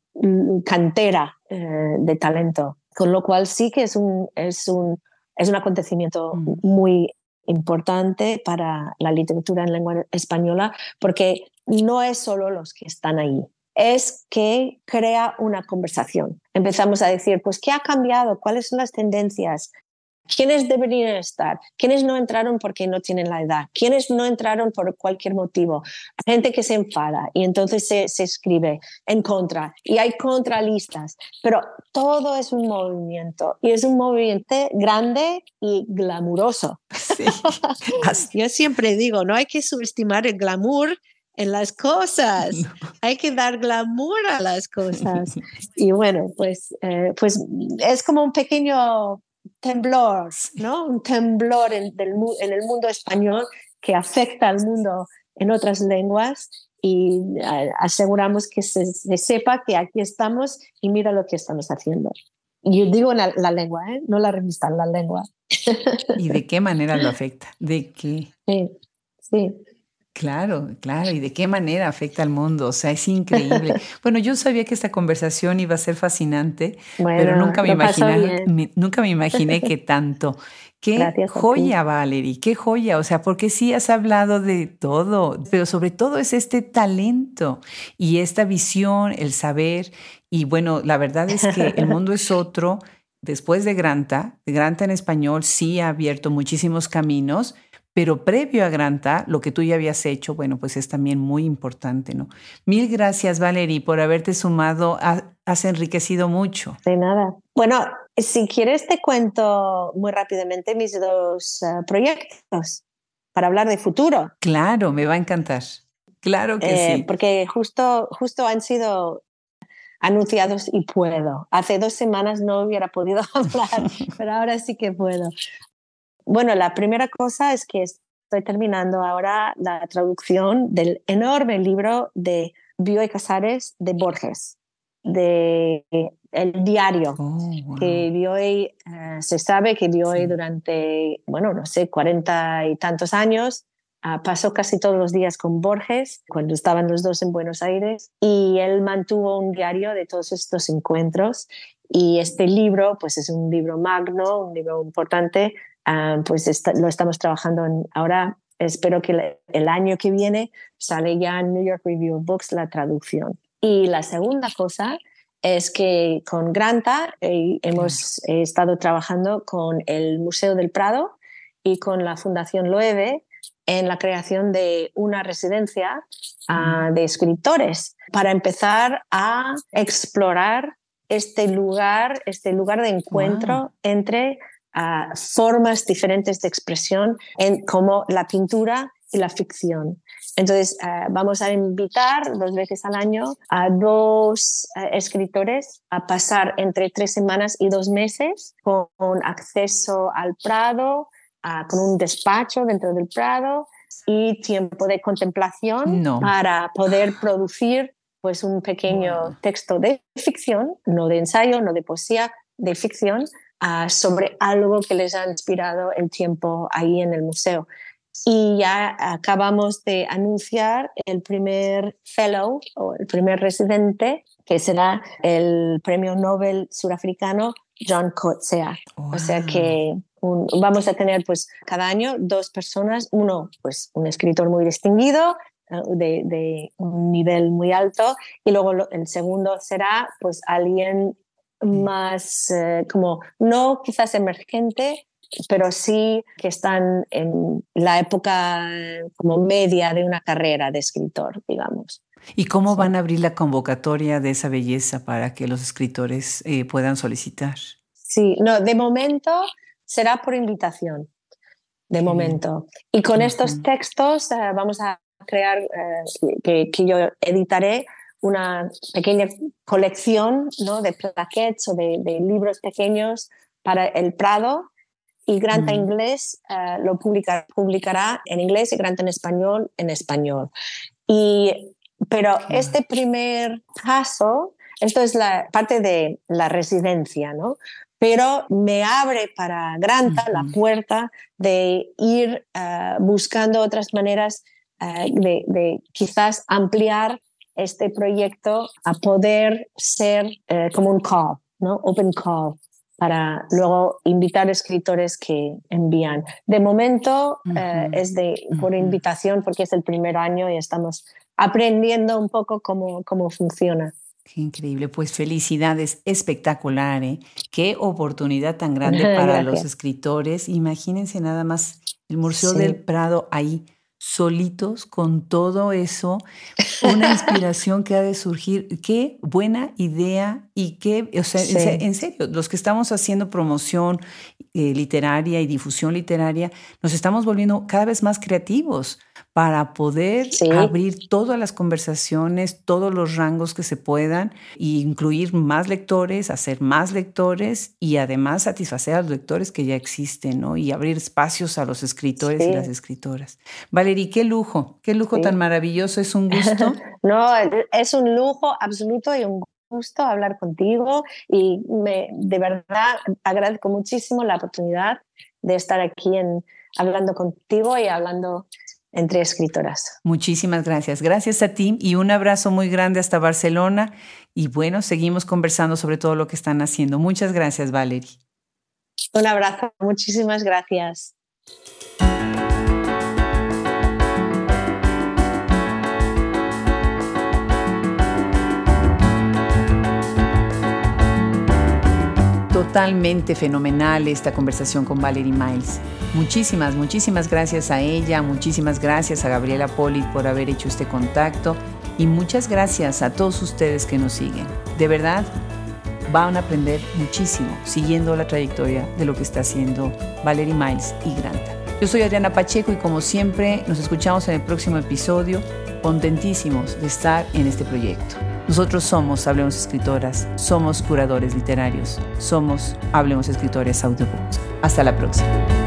cantera eh, de talento, con lo cual sí que es un, es un, es un acontecimiento mm. muy importante para la literatura en lengua española, porque no es solo los que están ahí, es que crea una conversación. Empezamos a decir, pues, ¿qué ha cambiado? ¿Cuáles son las tendencias? ¿Quiénes deberían estar? ¿Quiénes no entraron porque no tienen la edad? ¿Quiénes no entraron por cualquier motivo? Gente que se enfada y entonces se, se escribe en contra y hay contralistas, pero todo es un movimiento y es un movimiento grande y glamuroso. Yo siempre digo, no hay que subestimar el glamour en las cosas. Hay que dar glamour a las cosas. Y bueno, pues, eh, pues es como un pequeño temblor, ¿no? Un temblor en, en, el mundo español que afecta al mundo en otras lenguas y eh, aseguramos que se, sepa que aquí estamos y mira lo que estamos haciendo. Yo digo la, la lengua, ¿eh? no la revista, la lengua. ¿Y de qué manera lo afecta? ¿De qué? Sí, sí. Claro, claro. ¿Y de qué manera afecta al mundo? O sea, es increíble. Bueno, yo sabía que esta conversación iba a ser fascinante, pero nunca me, imaginé, nunca me imaginé que tanto. Qué joya, Valerie, qué joya. O sea, porque sí has hablado de todo, pero sobre todo es este talento y esta visión, el saber. Y bueno, la verdad es que el mundo es otro. Después de Granta, Granta en español sí ha abierto muchísimos caminos pero previo a Granta, lo que tú ya habías hecho, bueno, pues es también muy importante, ¿no? Mil gracias, Valerie, por haberte sumado. Has enriquecido mucho. De nada. Bueno, si quieres te cuento muy rápidamente mis dos eh, proyectos para hablar de futuro. Claro, me va a encantar. Claro que eh, sí. Porque justo, justo han sido anunciados y puedo. Hace dos semanas no hubiera podido hablar, pero ahora sí que puedo. Bueno, la primera cosa es que estoy terminando ahora la traducción del enorme libro de Bioy Casares de Borges, de el diario oh, que Bioy, eh, se sabe que Bioy durante, bueno, no sé, cuarenta y tantos años ah, pasó casi todos los días con Borges cuando estaban los dos en Buenos Aires y él mantuvo un diario de todos estos encuentros y este libro pues es un libro magno, un libro importante Ah, pues lo estamos trabajando ahora. Espero que el año que viene sale ya en New York Review of Books la traducción. Y la segunda cosa es que con Granta eh, hemos estado trabajando con el Museo del Prado y con la Fundación Loewe en la creación de una residencia ah, de escritores para empezar a explorar este lugar, este lugar de encuentro entre formas diferentes de expresión en, como la pintura y la ficción. Entonces, eh, vamos a invitar dos veces al año a dos eh, escritores a pasar entre tres semanas y dos meses con, acceso al Prado, con un despacho dentro del Prado y tiempo de contemplación para poder producir pues un pequeño texto de ficción, no de ensayo, no de poesía, de ficción, sobre algo que les ha inspirado el tiempo ahí en el museo. Y ya acabamos de anunciar el primer fellow o el primer residente, que será el premio Nobel surafricano John Coetzee. O sea que vamos a tener pues cada año dos personas, uno pues un escritor muy distinguido, eh, de, un nivel muy alto y luego el segundo será pues alguien más eh, como, no quizás emergente, pero sí que están en la época como media de una carrera de escritor, digamos. ¿Y cómo van a abrir la convocatoria de esa belleza para que los escritores eh, puedan solicitar? Sí, no, de momento será por invitación. de momento. Y con estos textos eh, vamos a crear, que, que, yo editaré, una pequeña colección ¿no? de plaquettes o de, libros pequeños para el Prado y Granta Inglés lo publicará en inglés y Granta en español en español. Y, pero este primer paso, esto es la parte de la residencia, ¿no? Pero me abre para Granta la puerta de ir eh, buscando otras maneras eh, de, quizás ampliar este proyecto a poder ser eh, como un call, ¿no? Open call para luego invitar escritores que envían. De momento es de, por invitación porque es el primer año y estamos aprendiendo un poco cómo, cómo funciona. Qué increíble, pues felicidades, espectacular, ¿eh? Qué oportunidad tan grande para los escritores. Imagínense nada más el Museo del Prado ahí, solitos con todo eso, una inspiración que ha de surgir. Qué buena idea y qué, o sea, en, serio, los que estamos haciendo promoción eh, literaria y difusión literaria, nos estamos volviendo cada vez más creativos para poder abrir todas las conversaciones, todos los rangos que se puedan, e incluir más lectores, hacer más lectores y además satisfacer a los lectores que ya existen, ¿no? Y abrir espacios a los escritores y las escritoras. Valerie, qué lujo, qué lujo tan maravilloso, es un gusto. no, es un lujo absoluto y un gusto hablar contigo y me, de verdad agradezco muchísimo la oportunidad de estar aquí en, hablando contigo y hablando entre escritoras. Muchísimas gracias. Gracias a ti y un abrazo muy grande hasta Barcelona. Y bueno, seguimos conversando sobre todo lo que están haciendo. Muchas gracias, Valerie. Un abrazo. Muchísimas gracias. totalmente fenomenal esta conversación con Valerie Miles. Muchísimas, muchísimas gracias a ella, muchísimas gracias a Gabriela Poli por haber hecho este contacto y muchas gracias a todos ustedes que nos siguen. De verdad, van a aprender muchísimo siguiendo la trayectoria de lo que está haciendo Valerie Miles y Granta. Yo soy Adriana Pacheco y como siempre nos escuchamos en el próximo episodio, contentísimos de estar en este proyecto. Nosotros somos Hablemos Escritoras, somos curadores literarios, somos Hablemos Escritores Audiobooks. Hasta la próxima.